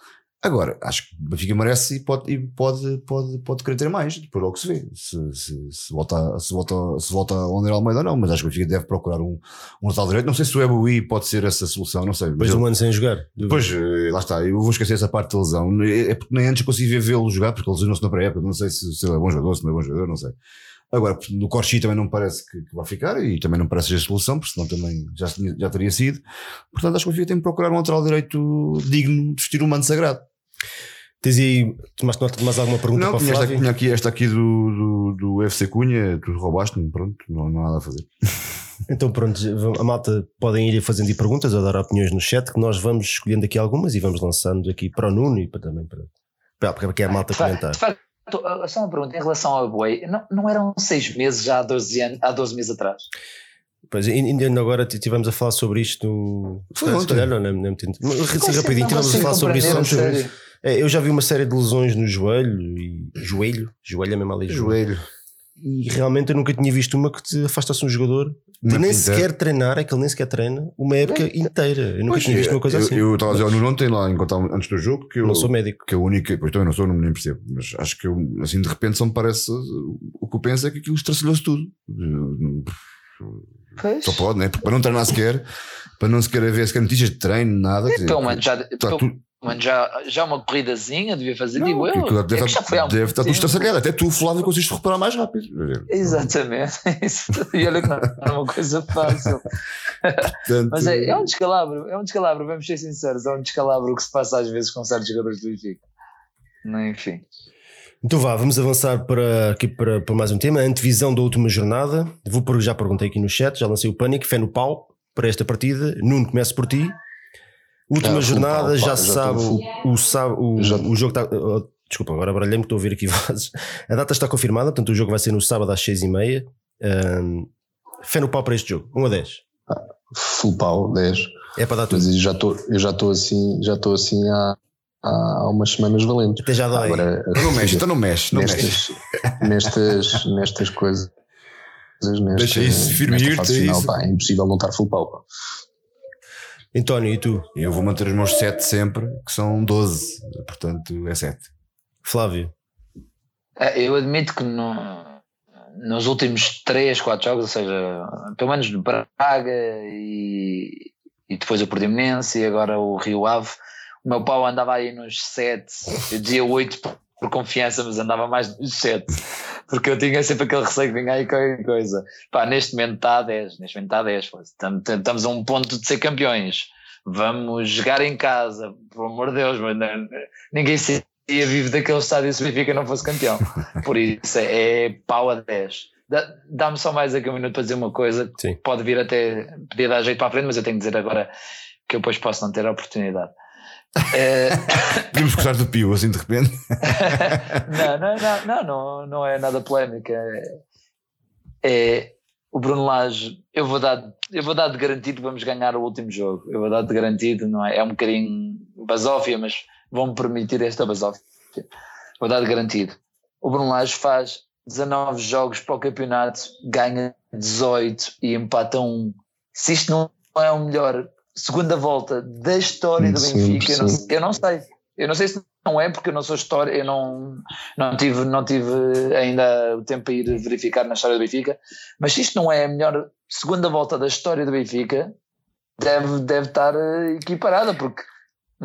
Agora, acho que o Benfica merece e pode, e pode, pode, pode querer ter mais, por logo se vê. Se, se, se, volta, se, volta, se volta ao André Almeida ou não, mas acho que o Benfica deve procurar um, um lateral direito. Não sei se o Ebui pode ser essa solução, não sei. Depois de um ano sem jogar. Pois, eh, lá está, eu vou esquecer essa parte da lesão. É porque nem antes consegui vê-lo jogar, porque ele lesionou-se na pré-época. Não sei se, se ele é bom jogador, se não é bom jogador, não sei. Agora, no Corchi também não parece que, que vai ficar e também não parece ser a solução, porque senão também já, já teria sido. Portanto, acho que o Benfica tem que procurar um lateral direito digno de vestir o manto sagrado. Tens aí, tomaste nota de mais alguma pergunta não, para o esta, tinha aqui esta aqui do, do, do UFC Cunha, tu roubaste-me, pronto, não, não há nada a fazer. Então pronto, a malta podem ir fazendo aí perguntas ou dar opiniões no chat que nós vamos escolhendo aqui algumas e vamos lançando aqui para o Nuno e para também para, para, para que a malta De fa- comentar. facto, só uma pergunta em relação ao Boi, não, não eram seis meses já há 12, anos, há 12 meses atrás? Pois, ainda agora estivemos a falar sobre isto no. Foi ontem. não, não, não, não, rapidinho, não estivemos a falar sobre isso. ontem. É, eu já vi uma série de lesões no joelho e joelho, joelho é mesmo ali joelho. Joelho. E realmente eu nunca tinha visto uma que te afasta-se um jogador de nem pinta. sequer treinar, é que ele nem sequer treina uma época inteira. Eu nunca Pois, tinha visto uma coisa eu, assim. Eu estava a dizer ao Nuno ontem, lá, enquanto antes do jogo, que eu, não sou médico. que a única, pois também não sou, não nem percebo, mas acho que eu, assim, de repente só me parece, o que eu penso é que aquilo estracilhou-se tudo. Pois. Só pode, né? Porque para não treinar sequer, para não sequer haver sequer notícias de treino, nada. quer dizer, já, está pelo tudo- menos já, já uma corridazinha devia fazer, não, digo eu. É deve, que já foi há estar, deve muito estar tudo tempo. estraçalhado. Até tu, Flávio, conseguiste reparar mais rápido. Exatamente. Isso. E olha que não é uma coisa fácil. Portanto, Mas é, é um descalabro, é um descalabro, vamos ser sinceros, é um descalabro que se passa às vezes com certos jogadores do Benfica. Não, Enfim. Então vá, vamos avançar para, aqui para, para mais um tema. A antevisão da última jornada. Vou por, já perguntei aqui no chat, já lancei o pânico, fé no pau para esta partida. Nuno, começo por ti. Última Ah, jornada, já se sabe, o, o, sabe o, Já- o jogo está. oh, desculpa, agora baralhei-me, estou a ouvir aqui vozes. A data está confirmada, portanto o jogo vai ser no sábado às 6h30. Um, fé no pau para este jogo, 1 a 10. Full pau, 10. É para dar tudo. Mas eu já estou eu já estou assim, já estou assim há, há umas semanas valentes. Até já dói. Agora, Então não mexe, então não mexe, não mexe. nestas, nestas, nestas coisas. Nesta, Deixa isso firme-te, é é impossível não estar full pau. António, e tu? Eu vou manter os meus 7 sempre, que são 12, portanto é 7. Flávio? É, Eu admito que no- nos últimos 3, 4 jogos, ou seja, pelo menos no Braga e, e depois o Portimonense e agora o Rio Ave, o meu pau andava aí nos 7, eu dizia 8 por, por confiança, mas andava mais nos 7, porque eu tinha sempre aquele receio que vinha aí qualquer coisa. Pá, neste momento está a 10, neste momento está a 10, pô. Estamos- a um ponto de ser campeões. Vamos jogar em casa, pelo amor de Deus, mas não- ninguém se ia vivo daquele estádio se o Benfica não fosse campeão. Por isso é, é pau a 10. Dá- Dá-me só mais aqui um minuto para dizer uma coisa Sim. pode vir até podia dar jeito para a frente, mas eu tenho que dizer agora que eu depois posso não ter a oportunidade. Eh, Podemos gostar do Pio assim de repente. não, não, não, não, não, não é nada polémica. É, é o Bruno Lage, eu vou dar, eu vou dar de garantido que vamos ganhar o último jogo. Eu vou dar de garantido, não é? É um bocadinho basófia, mas vão-me permitir esta basófia. Vou dar de garantido. O Bruno Lage faz 19 jogos para o campeonato, ganha 18 e empata um. Se isto não é o melhor segunda volta da história do Sim, Benfica, eu não, sim. eu não sei. Eu não sei se não é porque eu não sou história, eu não, não, tive, não tive ainda o tempo para ir verificar na história do Benfica, mas se isto não é a melhor segunda volta da história do Benfica, deve, deve estar eh, equiparada, porque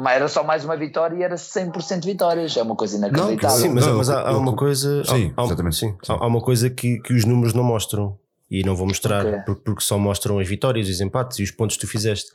era só mais uma vitória e era 100% vitórias, é uma coisa inacreditável. Sim, mas, Não, mas há, há uma coisa. Sim, há, exatamente. sim, há, há uma coisa que, que os números não mostram. E não vou mostrar Ok. porque, porque só mostram as vitórias, os empates e os pontos que tu fizeste.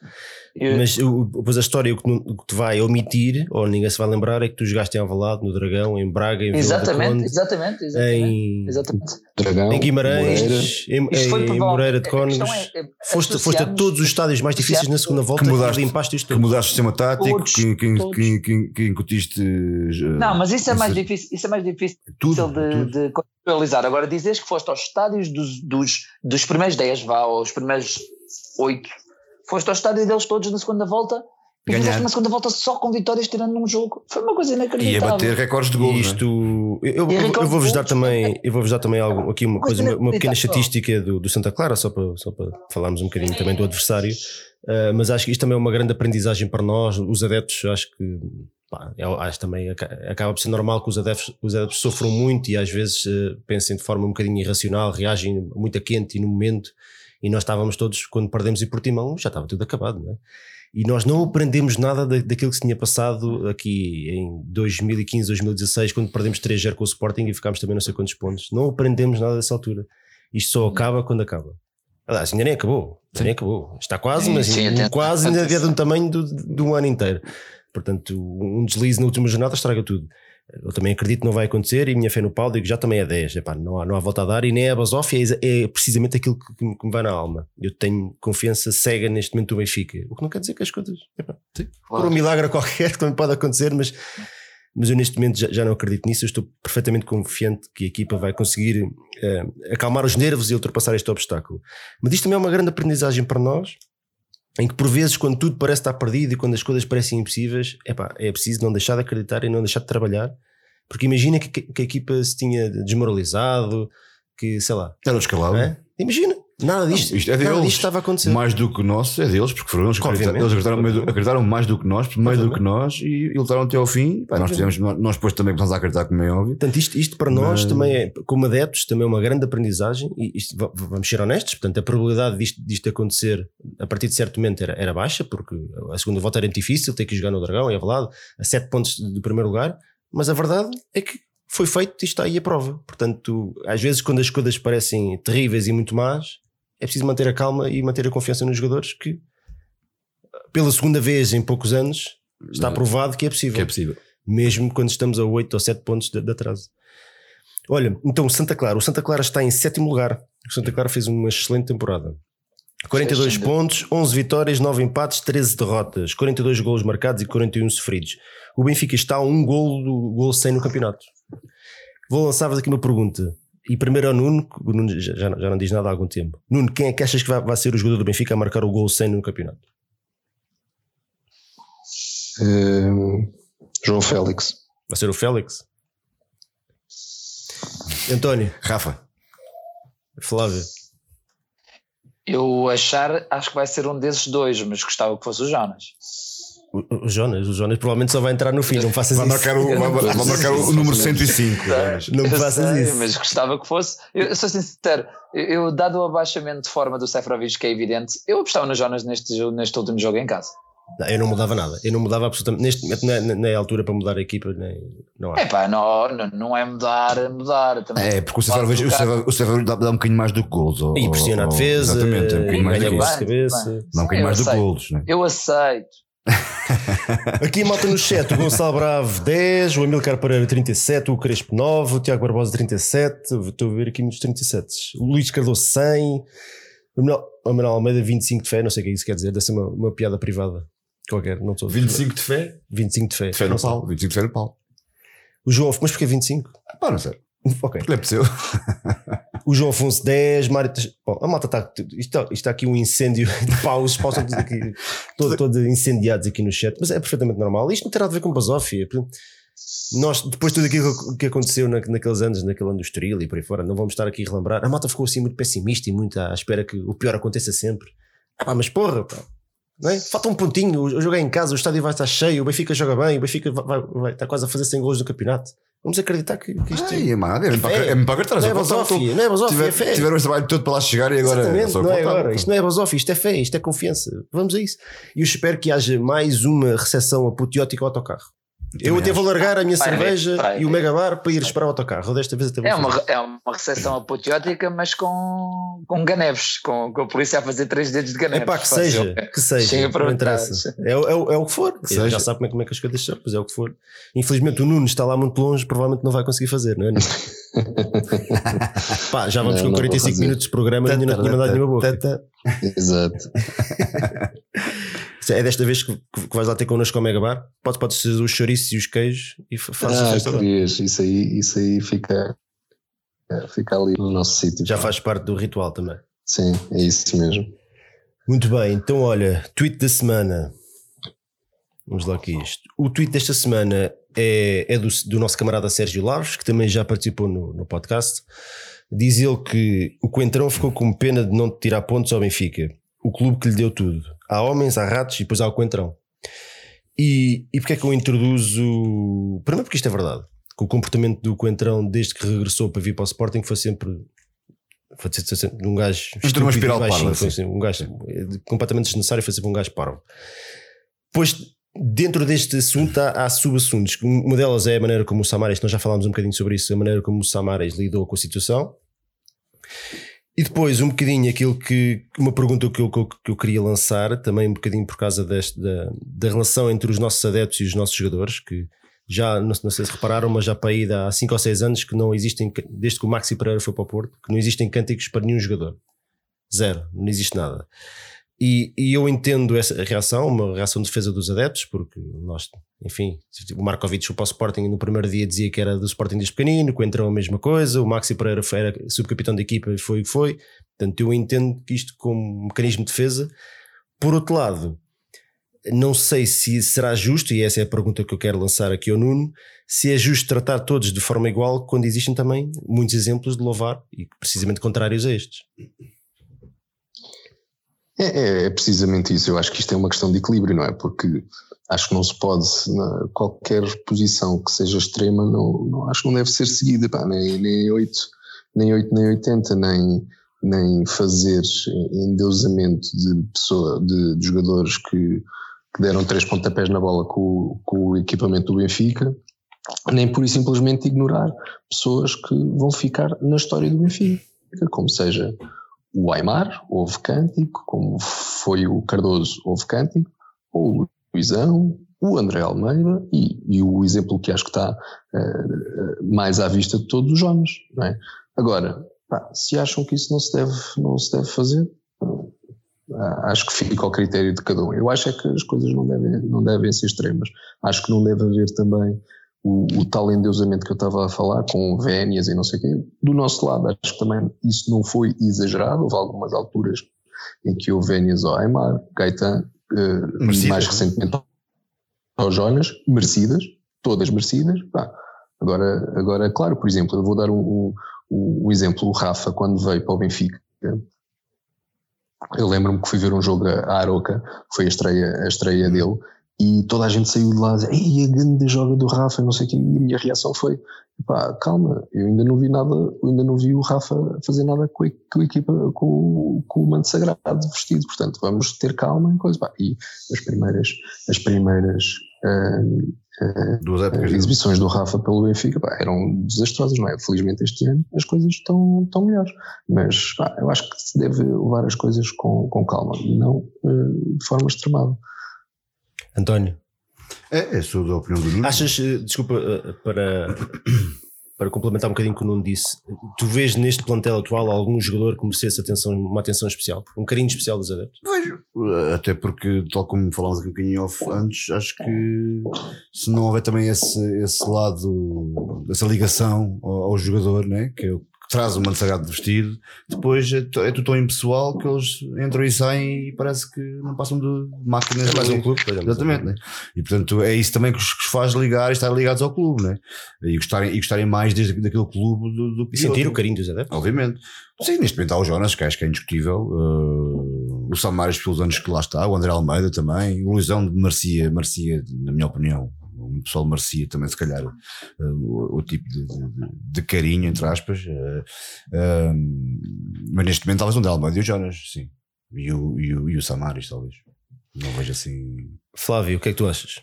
Eu- Mas depois a história o que, o que te vai omitir, ou ninguém se vai lembrar, é que tu jogaste em Alvalade, no Dragão, em Braga, em exatamente, Conde, exatamente, exatamente, em, exatamente. Dragão, em Moreira. Guimarães, em, Isto foi em provável. Moreira de Cónegos. é- é- Foste, foste a todos os estádios mais difíceis na segunda volta Que mudaste- e limpaste isto Que tudo. mudaste o sistema tático, Todos, que, que, todos. que, que, que incutiste. eh, Não, mas isso é mais difícil, isso é mais difícil tudo. de, tudo. de contextualizar. Agora, dizes que foste aos estádios dos, dos, dos primeiros 10, vá, aos primeiros 8, foste ao estádio deles todos na segunda volta E Ganhar. fizeste uma segunda volta só com vitórias tirando num jogo. Foi uma coisa E a inacreditável. bater recordes de gols. né? Isto, eu, eu, eu vou-vos dar também, eu vou-vos dar também algo, aqui uma, Coisa uma, uma pequena inacreditável. estatística do, do Santa Clara, só para, só para falarmos um bocadinho também do adversário. Uh, mas acho que isto também é uma grande aprendizagem para nós, os adeptos. Acho que pá, eu acho também aca- acaba por ser normal que os adeptos, os adeptos sofram muito e às vezes uh, pensem de forma um bocadinho irracional, reagem muito a quente e no momento. E nós estávamos todos, quando perdemos em Portimão, já estava tudo acabado, não é? E nós não aprendemos nada da- daquilo que se tinha passado aqui em 2015, 2016, quando perdemos 3-0 com o Sporting e ficámos também não sei quantos pontos. Não aprendemos nada dessa altura. Isto só acaba quando acaba. Aliás, ainda nem acabou. Ainda nem acabou. Está quase, Sim, mas sim, ainda- até- quase ainda é de um tamanho do- de um ano inteiro. Portanto, um deslize na última jornada estraga tudo. Eu também acredito que não vai acontecer e a minha fé no pau digo já também é 10. Epá, não, há, não há volta a dar e nem é a basófia, é, é precisamente aquilo que, que me que me vai na alma. Eu tenho confiança cega neste momento do Benfica. O que não quer dizer que as coisas. Epá, por um milagre qualquer que também pode acontecer, mas, mas eu neste momento já, já não acredito nisso. Eu estou perfeitamente confiante que a equipa vai conseguir eh, acalmar os nervos e ultrapassar este obstáculo. Mas isto também é uma grande aprendizagem para nós, em que por vezes, quando tudo parece estar perdido e quando as coisas parecem impossíveis, epá, é preciso não deixar de acreditar e não deixar de trabalhar. Porque imagina que, que- a equipa se tinha desmoralizado, que sei lá, Era escalado. é? imagina, nada disto, isto é nada deles. disto estava a acontecer. Mais do que nosso, é deles, porque foram eles que acreditaram, acreditaram, mais do- que nós, mais do que nós e, e lutaram até ao fim. Pá, nós, tivemos, nós, nós depois também começamos a acreditar, como é óbvio. Portanto, isto, isto para nós Mas- também é, como adeptos, também é uma grande aprendizagem e isto, va- vamos ser honestos, portanto a probabilidade disto, disto acontecer a partir de certo momento era, era baixa, porque a segunda volta era muito difícil, ter que jogar no Dragão, é verdade, a sete pontos do primeiro lugar, mas a verdade é que foi feito e está aí a prova. Portanto, às vezes quando as coisas parecem terríveis e muito más, é preciso manter a calma e manter a confiança nos jogadores que pela segunda vez em poucos anos está provado que é possível Que é possível. mesmo quando estamos a 8 ou 7 pontos de, de atraso. Olha, então o Santa Clara, o Santa Clara está em sétimo lugar. O Santa Clara fez uma excelente temporada. 42 Sim, sim. pontos, 11 vitórias, 9 empates, 13 derrotas, 42 golos marcados e 41 sofridos. O Benfica está a um gol do gol 100 no campeonato. Vou lançar-vos aqui uma pergunta. E primeiro ao Nuno, que o Nuno já, já não- diz nada há algum tempo. Nuno, quem é que achas que vai, vai ser o jogador do Benfica a marcar o gol 100 no campeonato? Eh, João Félix. Vai ser o Félix? António, Rafa, Flávio. Eu achar, acho que vai ser um desses dois, mas gostava que fosse o Jonas. O, Jonas, o Jonas provavelmente só vai entrar no fim, não faças vai isso. marcar o, vai, vai marcar o número 105. Jonas. Não me faças sei, isso. Mas gostava que fosse. Eu, eu sou sincero, eu, dado o abaixamento de forma do Seferovic, que é evidente, eu apostava no Jonas neste, neste último jogo em casa. Não, eu não mudava nada, eu não mudava absolutamente. Neste momento não é, não é a altura para mudar a equipa, nem, não há. É pá, não, não, não é mudar, é mudar. Também É, porque o Seferovic dá, dá um bocadinho mais do que golos. ou- E pressiona a ou- defesa, Exatamente, é um bocadinho mais do que isso. Dá um bocadinho mais do que aceito. golos. Né? Eu aceito. Aqui malta no chat, o Gonçalo Bravo 10, o Amilcar Pereira 37, o Crespo 9, o Tiago Barbosa 37, estou a ver aqui muitos 37, o Luís Cardoso 100, o Manuel, Almeida 25 de fé, não sei o que isso quer dizer, deve ser uma, uma piada privada qualquer, não estou 25 de fé? 25 de fé. De fé no pau. 25 de fé no pau. O João, mas porquê 25? Pá, não sei. Ok. Porque lhe apeteceu. O João Afonso 10, Mário. Bom, a malta está. Isto, está- está aqui um incêndio de paus, paus estão aqui, todo, todo incendiados aqui no chat, mas é perfeitamente normal. Isto não tem nada a ver com basófia. Nós, depois de tudo aquilo que aconteceu na, naqueles anos, naquele ano do Estoril e por aí fora, não vamos estar aqui a relembrar. A malta ficou assim muito pessimista e muito à espera que o pior aconteça sempre. Ah, pá, mas porra, pá. É? Falta um pontinho, o jogo é em casa, o estádio vai estar cheio, o Benfica joga bem, o Benfica vai, vai, vai estar quase a fazer 100 gols no campeonato. Vamos acreditar que, que isto Ai, é mano, é-me para, fé. é para acreditar. não é basófia, não é basófia, é tiver- fé. Tiveram esse trabalho todo para lá chegar e agora. Exatamente, só não é agora. Isto não é basófia, isto é fé, isto é confiança. Vamos a isso. E eu espero que haja mais uma recepção apoteótica ao autocarro. Eu até vou largar a minha Vai, cerveja vai. e o megabar para ir esperar o autocarro. Desta vez até É uma, fazer. é uma recepção apoteótica, mas com, com ganeves, com, com a polícia a fazer três dedos de É ganeves. pá, que seja, que seja, Chega para não interessa. É, o- é, o- é o que for. Que Já sabe como é, como é que as coisas são, pois é o que for. Infelizmente o Nuno está lá muito longe, provavelmente não vai conseguir fazer, não é? Nuno? Pá, já vamos Não, com não vou 45 fazer. minutos de programa e ainda não tinha mandado nenhuma boca. Exato. É desta vez que, que vais lá ter connosco ao Megabar? Pode, pode ser os chouriços e os queijos e fa- fazes a Ah, festa querias, isso aí, isso aí fica, fica ali no nosso sítio. Já faz parte do ritual também. Sim, é isso mesmo. Muito bem, então olha, tweet da semana. Vamos lá aqui isto. O tweet desta semana é, é do, do, nosso camarada Sérgio Laves, que também já participou no, no, podcast. Diz ele que o Coentrão ficou com pena de não tirar pontos ao Benfica, o clube que lhe deu tudo. Há homens, há ratos e depois há o Coentrão. E, e porque é que eu introduzo. Primeiro, porque isto é verdade. Que o comportamento do Coentrão, desde que regressou para vir para o Sporting, foi sempre foi sempre um gajo estúpido, uma espiral baixinho, foi assim, um gajo completamente desnecessário, foi sempre um gajo parvo. Pois dentro deste assunto há, há sub-assuntos. Uma delas é a maneira como o Samares, nós já falámos um bocadinho sobre isso, a maneira como o Samares lidou com a situação. E depois, um bocadinho aquilo que. Uma pergunta que eu, que eu, que eu queria lançar, também um bocadinho por causa deste, da, da relação entre os nossos adeptos e os nossos jogadores, que já, não, não sei se repararam, mas já para aí há 5 ou 6 anos que não existem, desde que o Maxi Pereira foi para o Porto, que não existem cânticos para nenhum jogador. Zero, não existe nada. E, e, eu entendo essa reação, uma reação de defesa dos adeptos, porque nós, enfim, o Markovic foi o Sporting no primeiro dia dizia que era do Sporting desde pequenino, que entrou a mesma coisa, o Maxi Pereira era subcapitão da equipa e foi o que foi. Portanto, eu entendo que isto como mecanismo de defesa. Por outro lado, não sei se será justo, e essa é a pergunta que eu quero lançar aqui ao Nuno, se é justo tratar todos de forma igual quando existem também muitos exemplos de louvar e precisamente contrários a estes. É, é, precisamente isso. Eu acho que isto é uma questão de equilíbrio, não é? Porque acho que não se pode, qualquer posição que seja extrema, não, não acho que não deve ser seguida, pá, nem, nem 8, nem 8, nem 80, nem, nem fazer endeusamento de pessoa, de, de jogadores que, que, deram três pontapés na bola com, com o equipamento do Benfica, nem por simplesmente ignorar pessoas que vão ficar na história do Benfica, como seja o Aymar, houve cântico, como foi o Cardoso, houve cântico, ou o Luizão, o André Almeida e, e, o exemplo que acho que está uh, mais à vista de todos os. Não é? Agora, pá, se acham que isso não se deve, não se deve fazer, uh, acho que fica ao critério de cada um. Eu acho é que as coisas não devem, não devem ser extremas. Acho que não deve haver também o, o, tal endeusamento que eu estava a falar, com vénias e não sei o quê, do nosso lado, acho que também isso não foi exagerado, houve algumas alturas em que houve vénias ao Aymar, Gaetan, uh, mais é? recentemente ao Jonas, merecidas, todas merecidas, pá. Agora, agora, claro, por exemplo, eu vou dar um, um, um exemplo, o Rafa, quando veio para o Benfica, eu lembro-me que fui ver um jogo a Aroca, foi a estreia, a estreia dele, e toda a gente saiu de lá e Ei, a grande joga do Rafa, não sei o quê, e a minha reação foi, pá, calma, eu ainda não vi nada, eu ainda não vi o Rafa fazer nada com a, com a equipa, com, com o manto sagrado vestido, portanto vamos ter calma e coisa, pá. e as primeiras, as primeiras uh, uh, exibições do Rafa pelo Benfica pá, eram desastrosas, não é? Felizmente este ano as coisas estão, estão melhores, mas pá, eu acho que se deve levar as coisas com, com calma e não uh, de forma extremada. António. É, é sou da opinião do Nuno. Achas, eh, desculpa, eh, para, para complementar um bocadinho o que o Nuno disse, tu vês neste plantel atual algum jogador que merecesse atenção, uma atenção especial, um carinho especial dos adeptos? Vejo, até porque, tal como falámos aqui um bocadinho off antes, acho que se não houver também esse, esse lado, essa ligação ao, ao jogador, né, que é o traz o manto sagrado vestido, depois é, é tudo tão impessoal que eles entram e saem e parece que não passam de máquinas. É mais um clube, exatamente. Né? E portanto é isso também que os, que os faz ligar e estar ligados ao clube, né? e, gostarem, e gostarem mais desde, daquele clube do, do E sentir o carinho dos adeptos. Obviamente. Sim, neste momento há o Jonas, que acho que é indiscutível, uh, o Samares pelos anos que lá está, o André Almeida também, o Luizão de Marcia, Marcia, na minha opinião, o pessoal merecia também, se calhar, o, o, tipo de, de, de, carinho, entre aspas. Uh, mas neste momento, talvez um Delma e o Jonas, sim. E o, e o, e o Samaris, talvez. Não vejo assim. Flávio, o que é que tu achas?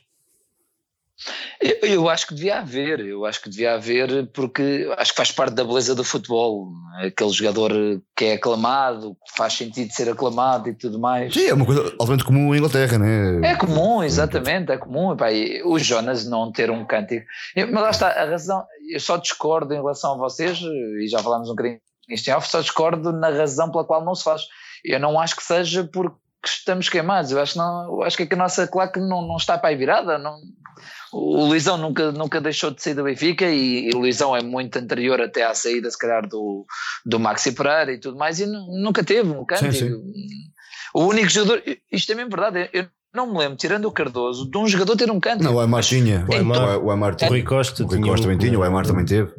Eu, eu, acho que devia haver, eu acho que devia haver, porque acho que faz parte da beleza do futebol. Aquele jogador que é aclamado, que faz sentido ser aclamado e tudo mais. Sim, é uma coisa altamente comum em Inglaterra, né? É comum, exatamente, é comum. Epá, o Jonas não ter um cântico. Mas lá está, a razão, eu só discordo em relação a vocês, e já falámos um bocadinho nisto em off, só discordo na razão pela qual não se faz. Eu não acho que seja porque estamos queimados. Eu acho, não, eu acho que, é que a nossa claque não, não está para aí virada. Não, o Luizão nunca, nunca deixou de sair do Benfica e, e, o Luizão é muito anterior até à saída, se calhar, do, do Maxi Pereira e tudo mais, e nunca teve um cântico. O único jogador, isto é mesmo verdade, eu não me lembro, tirando o Cardoso, de um jogador ter um canto. Não, o Aymar tinha. O Aymar- O Aymar O tinha. Rui Costa, O Rui Costa também tinha, o Aymar também teve.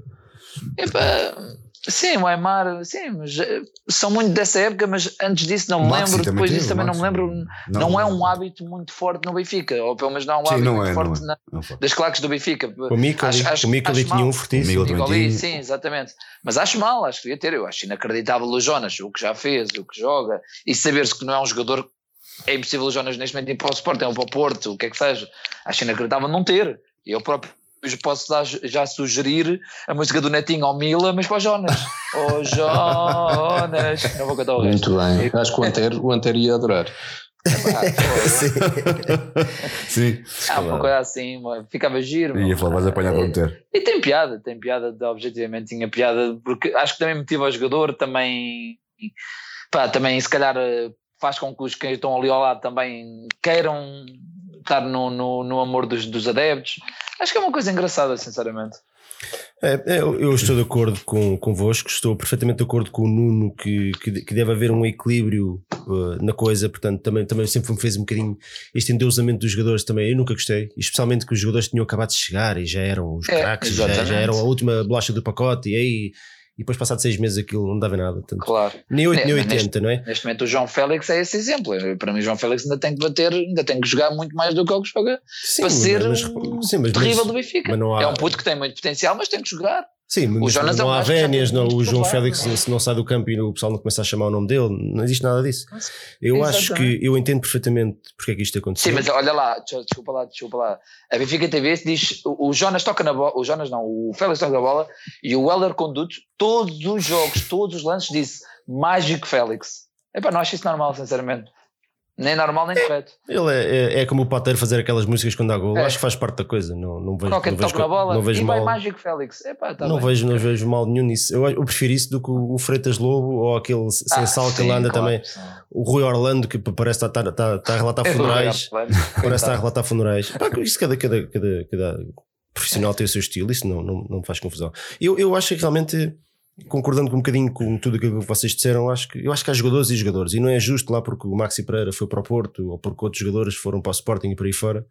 Epá, sim, o Aymar, sim, mas eh, são muito dessa época, mas antes disso não me Maxi lembro, depois teve, disso também não me lembro. Não, é um hábito muito forte no Benfica, ou pelo menos não é um Sim, hábito não muito é, forte não na- Não das claques do Benfica. O Mikali, Acho- o tinha um fortíssimo. O tinha. sim, exatamente. Mas acho mal, acho que devia ter. Eu acho inacreditável o Jonas, o que já fez, o que joga, e saber-se que não é um jogador. É impossível o Jonas neste momento ir para o Sporting ou para o Porto, o que é que seja. Acho inacreditável não ter. E eu próprio posso dar- já sugerir a música do Netinho ao Mila, mas para o Jonas. Oh Jonas! Não vou cantar o resto. Muito bem. Acho que o Antero, o Antero ia adorar. Sim. Ah, uma coisa assim, ficava giro. Ia falar, vais apanhar para meter. E tem piada, tem piada, de- objetivamente tinha piada, porque acho que também motiva o jogador, também, pá, também se calhar eh, faz com que os que estão ali ao lado também queiram estar no, no, no amor dos, dos adeptos. Acho que é uma coisa engraçada, sinceramente. É, é, eu eu estou de acordo com, convosco, estou perfeitamente de acordo com o Nuno que, que, que deve haver um equilíbrio uh, na coisa, portanto também, também sempre me fez um bocadinho este endeusamento dos jogadores também, eu nunca gostei, especialmente que os jogadores tinham acabado de chegar e já eram os É, craques, já, já eram a última bolacha do pacote e aí e depois passado seis meses aquilo não dava nada, Claro. nem 8 É, nem mas 80, não é? Neste momento o João Félix é esse exemplo. Para mim o João Félix ainda tem que bater, ainda tem que jogar muito mais do que o que joga Sim, para ser mas- sim, mas- terrível mas- do Benfica. há- É um puto que tem muito potencial, mas tem que jogar. Sim, mas Jonas é não há vénias, não, o João Félix não é? se não sai do campo e o pessoal não começa a chamar o nome dele, não existe nada disso. Eu acho que eu entendo perfeitamente porque é que isto aconteceu. Sim, mas olha lá, des- desculpa lá, desculpa lá. A Benfica TV diz o Jonas toca na bola, o Jonas não, o Félix toca na bola e o Weller conduz todos os jogos, todos os lances disse mágico Félix. Epá, não acho isso normal, sinceramente. Nem normal, nem correto. Ele é, é, é como o Pateiro fazer aquelas músicas quando dá gol. É. Acho que faz parte da coisa. Não, não vejo, não vejo, na bola não vejo e vai mal. mágico Félix. Epá, tá não, bem. vejo, não vejo mal nenhum nisso. Eu, eu prefiro isso do que o Freitas Lobo ou aquele sem Ah, sal que ele anda claro, também. O Rui Orlando que parece estar, estar, estar a relatar É funerais. Parece estar a relatar funerais. Pá, isso cada, cada, cada, cada profissional tem o seu estilo, isso não, não, não me faz confusão. Eu, eu acho que realmente, concordando com um bocadinho com tudo aquilo que vocês disseram, acho que, eu acho que há jogadores e jogadores, e não é justo lá porque o Maxi Pereira foi para o Porto ou porque outros jogadores foram para o Sporting e por aí fora.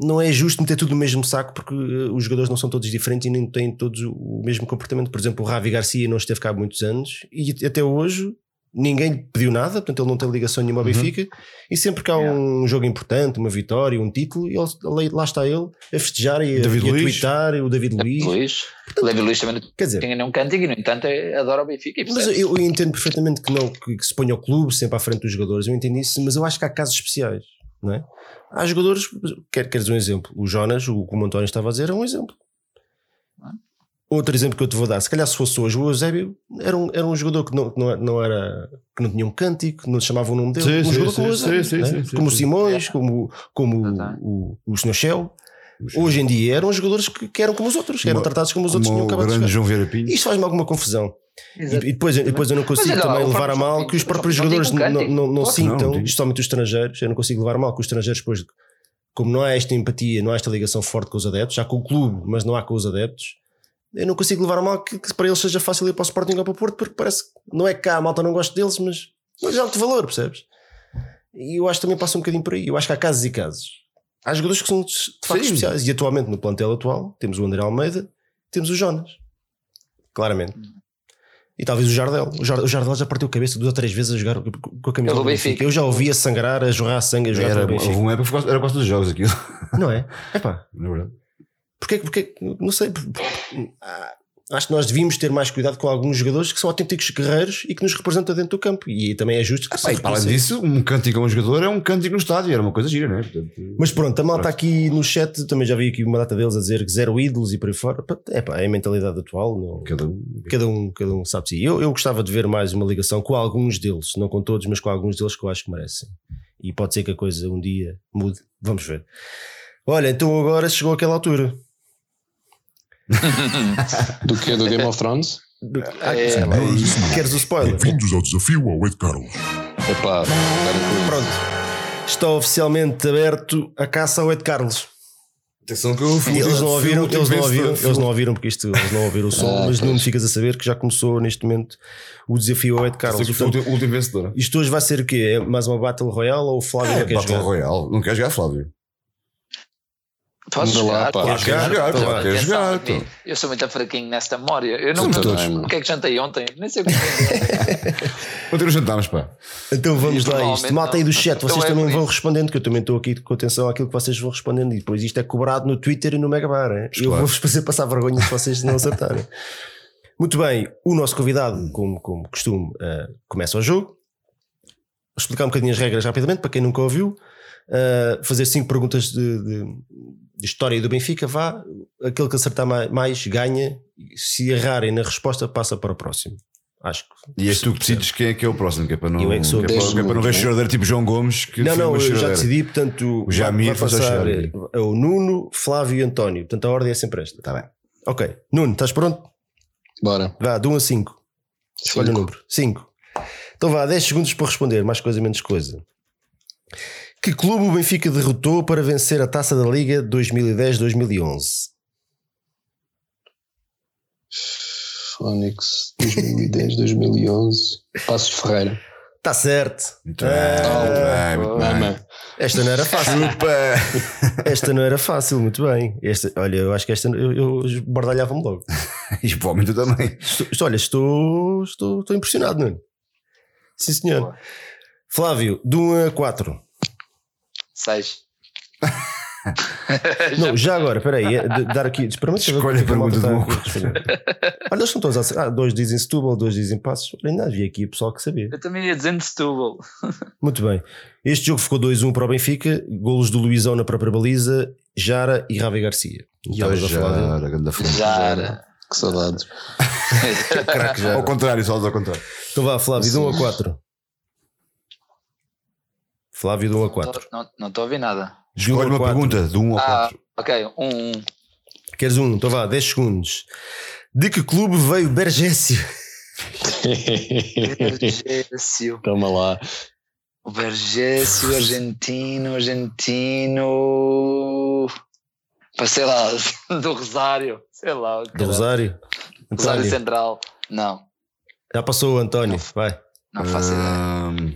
Não é justo meter tudo no mesmo saco porque eh, os jogadores não são todos diferentes e nem têm todos o mesmo comportamento. Por exemplo, o Ravi Garcia não esteve cá há muitos anos e até hoje ninguém lhe pediu nada, portanto ele não tem ligação nenhuma ao Uhum. Benfica. E sempre que há Yeah. um jogo importante, uma vitória, um título, ele, lá está ele a festejar e a, David e a Luiz. tweetar, o David Luiz. Luís. David Luís também não Quer dizer, tinha nenhum cântico e, no entanto, adora o Benfica. E mas eu, eu entendo perfeitamente que não que, que se ponha o clube sempre à frente dos jogadores, eu entendo isso, mas eu acho que há casos especiais, não é? Há jogadores, quer, queres um exemplo? O Jonas, o que o António estava a dizer, é um exemplo. Outro exemplo que eu te vou dar, se calhar se fosse hoje o Eusébio, era um, era um jogador que não, que não, não era que não tinha um cântico, que não chamava o nome dele, Sim, um sim, jogador sim, como o Eusébio, sim, não é? sim, sim, como o sim. Simões, como, como Exato. o, o, o Sr. Shell. Hoje em dia eram jogadores que, que eram como os outros, que eram tratados como os outros Como tinham o grande. João Vieira Pinto. Isto faz-me alguma confusão. E, Exato. e depois, e depois eu não consigo lá, também levar a mal que os próprios não jogadores um não, não, não não, sintam, tem. especialmente os estrangeiros. Eu não consigo levar a mal que os estrangeiros, depois, como não há esta empatia, não há esta ligação forte com os adeptos, há com o clube, mas não há com os adeptos. Eu não consigo levar a mal que, que para eles seja fácil ir para o Sporting ou para o Porto, porque parece que não é cá a malta não gosta deles, mas, mas é alto valor, percebes? E eu acho que também passa um bocadinho por aí. Eu acho que há casos e casos. Há jogadores que são de facto Sim. especiais. E atualmente no plantel atual temos o André Almeida, temos o Jonas. Claramente. E talvez o Jardel. O Jar- o Jardel já partiu a cabeça duas ou três vezes a jogar com a camisa Pelo do Benfica. Benfica. Eu já ouvi a sangrar, a jorrar sangue, a jogar Era, houve uma época era quase todos os jogos aquilo. Não é? Epá, Na verdade. Porque, porque não sei. ah, Acho que nós devíamos ter mais cuidado com alguns jogadores que são autênticos guerreiros e que nos representam dentro do campo. E também é justo que se Pá, e para além disso, um cântico a um jogador é um cântico no estádio, era uma coisa gira, não é? Portanto, Mas pronto, a malta aqui no chat também já vi aqui uma data deles a dizer que zero ídolos e por aí fora. É pá, é a mentalidade atual. Não, cada um. cada, um, cada um sabe si. Eu, eu gostava de ver mais uma ligação com alguns deles, não com todos, mas com alguns deles que eu acho que merecem. E pode ser que a coisa um dia mude. Vamos ver. Olha, então agora chegou aquela altura. Do que do Game of Thrones? Ah, É, Queres o spoiler? Bem-vindos ao desafio ao Ed Carlos. Epá. Pronto. Está oficialmente aberto a caça ao Ed Carlos. Atenção que eu fui. Eles não ouviram, eles não ouviram, eles não ouviram porque isto eles não ouviram o som, Ah, mas não pois. ficas a saber que já começou neste momento o desafio ao Ed Carlos. Sei que fui o Portanto, último- o último vencedor. isto hoje vai ser o quê? É mais uma Battle Royale ou o Flávio É, não quer Battle jogar? Royale. Não quer jogar, Flávio? Posso Anda lá, jogar? pá. Posso Quer jogar, então Atenção Quer jogar, a mim. então. Eu sou muito fraquinho nesta memória. Eu não me o que é que jantei ontem. Nem sei o que jantei. Ontem nos jantámos, pá. Então vamos lá a isto. Malta aí do não. chat, Então vocês é também vão respondendo, que eu também estou aqui com atenção àquilo que vocês vão respondendo e depois isto é cobrado no Twitter e no Megabar. hein? Eu vou-vos fazer passar vergonha se vocês não acertarem. Muito bem, o nosso convidado, como, como costume, eh, começa o jogo. Vou explicar um bocadinho as regras rapidamente para quem nunca ouviu. Eh, fazer cinco perguntas de, de- de história do Benfica, vá. Aquele que acertar mais, ganha. Se errarem na resposta, passa para o próximo. Acho que. E és tu que decides quem é que é o próximo, que é para não, Eu é que sou que é para, que é para não ver choradeira tipo João Gomes. Que Não, não, eu já decidi, portanto, O Jamir vai passar é o Nuno, Flávio e António. Portanto, a ordem é sempre esta. Tá bem. Ok, Nuno, estás pronto? Bora. Vá, de 1 a 5. Escolha o número. 5. Então vá, 10 segundos para responder, mais coisa, menos coisa. Que clube o Benfica derrotou para vencer a taça da Liga 2010-2011? Fónix 2010, 2011. Passos Ferreira. Está certo. Muito bem, Ah, muito bem, muito bem. Esta não era fácil. Esta não era fácil, muito bem. Esta, olha, eu acho que esta eu, eu bardalhava-me logo. E provavelmente tu também. Estou- estou- olha, estou, estou, estou impressionado, Nuno. Sim, senhor. Flávio, de 1 a 4. Seis. Não, já agora, espera aí, é de- dar aqui. A o que é malta pergunta do a responder. Olha, eles estão todos a acertar. Ah, dois dizem Setúbal, dois dizem Passos. Olha, ainda havia aqui pessoal que sabia. Eu também ia dizendo Setúbal. Muito bem. Este jogo ficou 2-1 para o Benfica. Golos do Luizão na própria baliza, Jara e Ravi Garcia. Estavas a falar dele. Já, grande fonte. Já era. Que saudades. Jara. Ao contrário, só ao contrário. Então vá, Flávio, de 1 a 4. Flávio, de 1 a 4. Não estou a ouvir nada. 1 Escolhe a uma 4. pergunta de 1 ao Ah, 4. ok. Um, um. Queres um? Então vá, 10 segundos. De que clube veio Bergésio? Vergésio. Toma lá. O Vergésio, argentino, argentino. Pá, sei lá, do Rosário. Sei lá. Do Rosário? Rosário António. Central. Não, Já passou o António. Vai. não faço ideia. Ahm,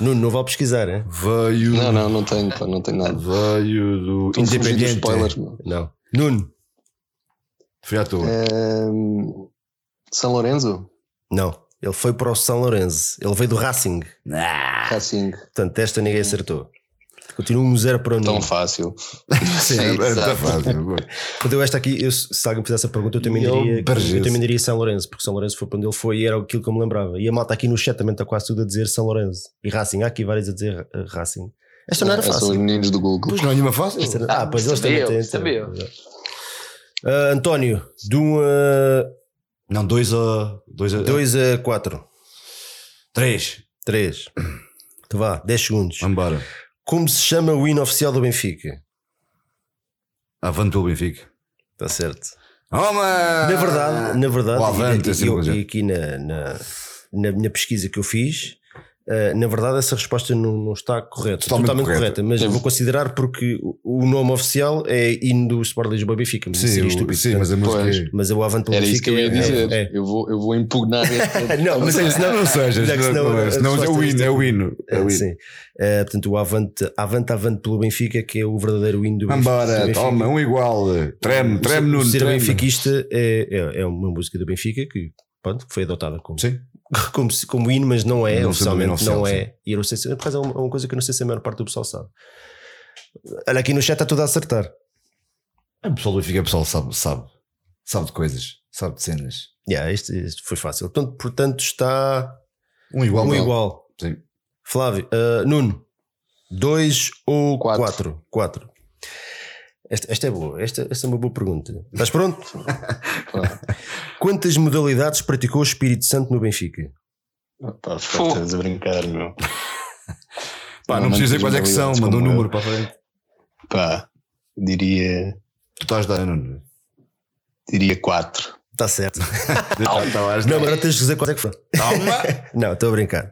Nuno, não vale pesquisar, hein? veio. Não, não, não tenho, pá, não tenho nada. Veio do Estou Independente. spoilers, meu. Não. Nuno? Foi à toa. Ehm, São Lourenço? Não. Ele foi para o São Lourenço. Ele veio do Racing. Racing. Portanto, esta ninguém acertou. Continua um zero para o. Tão fácil. Sim, era muito exato. fácil. Portanto, eu esta aqui, eu, se alguém me fizesse a pergunta, eu também E ele diria, eu também diria São Lourenço, porque São Lourenço foi para onde ele foi e era aquilo que eu me lembrava. E a malta aqui no chat também está quase tudo a dizer São Lourenço. E Racing, há aqui vários a dizer eh, Racing. Esta não era São os fácil. meninos do Google. Pois não é nenhuma fácil. Era- Ah, pois eles também eu, têm. sabia eu. Ah, António, de 1 a Não, 2 a. 2 a. 2 a 4. 3. 3. Então vá, 10 segundos. Vambora. Como se chama o hino oficial do Benfica? Avante pelo Benfica. Está certo. Toma! Na verdade, na verdade O avante, e, assim, e, e aqui na, na, na minha pesquisa que eu fiz, eh, na verdade essa resposta não, não está correta, Totalmente totalmente, correta. correta, mas Eu- vou considerar porque o, nome oficial é hino do Sport Lisboa Benfica, Sim, seria o- estúpido. sim, mas a música. É- mas o avante pelo Era isso que eu ia Benfica é- dizer. é- Eu, vou, eu vou impugnar este. Não, mas é senão- Não seja, senão não, a é, é o é hino, é o hino. É o hino. Sim. Eh, portanto, o avante, avante, avante pelo Benfica, que é o verdadeiro hino do Benfica. Vambora, toma, um igual. Treme, treme no Ser treme. benfiquista é, é, é uma música do Benfica que pronto, foi adotada como, Sim. como, como hino, mas não é, Não oficialmente não é. E eu não sei se, por acaso é uma, uma coisa que eu não sei se a maior parte do pessoal sabe. Olha, aqui no chat está tudo a acertar. O pessoal do Benfica, o pessoal sabe, sabe. Sabe de coisas, sabe de cenas. Yeah, este, este foi fácil. Portanto, portanto está Um igual. um não. igual. Sim. Flávio, ah, Nuno, dois ou Quatro. quatro? Quatro. Esta, esta é boa, esta, esta é uma boa pergunta. Estás pronto? Quantas modalidades praticou o Espírito Santo no Benfica? Estás a brincar, meu. Pá, não precisa dizer quais é que são, manda um número eu. para a frente. Pá, diria, Tu estás não? diria 4. Está certo. Não, mas não tens de dizer quais é que foi. Toma! Não, estou a brincar.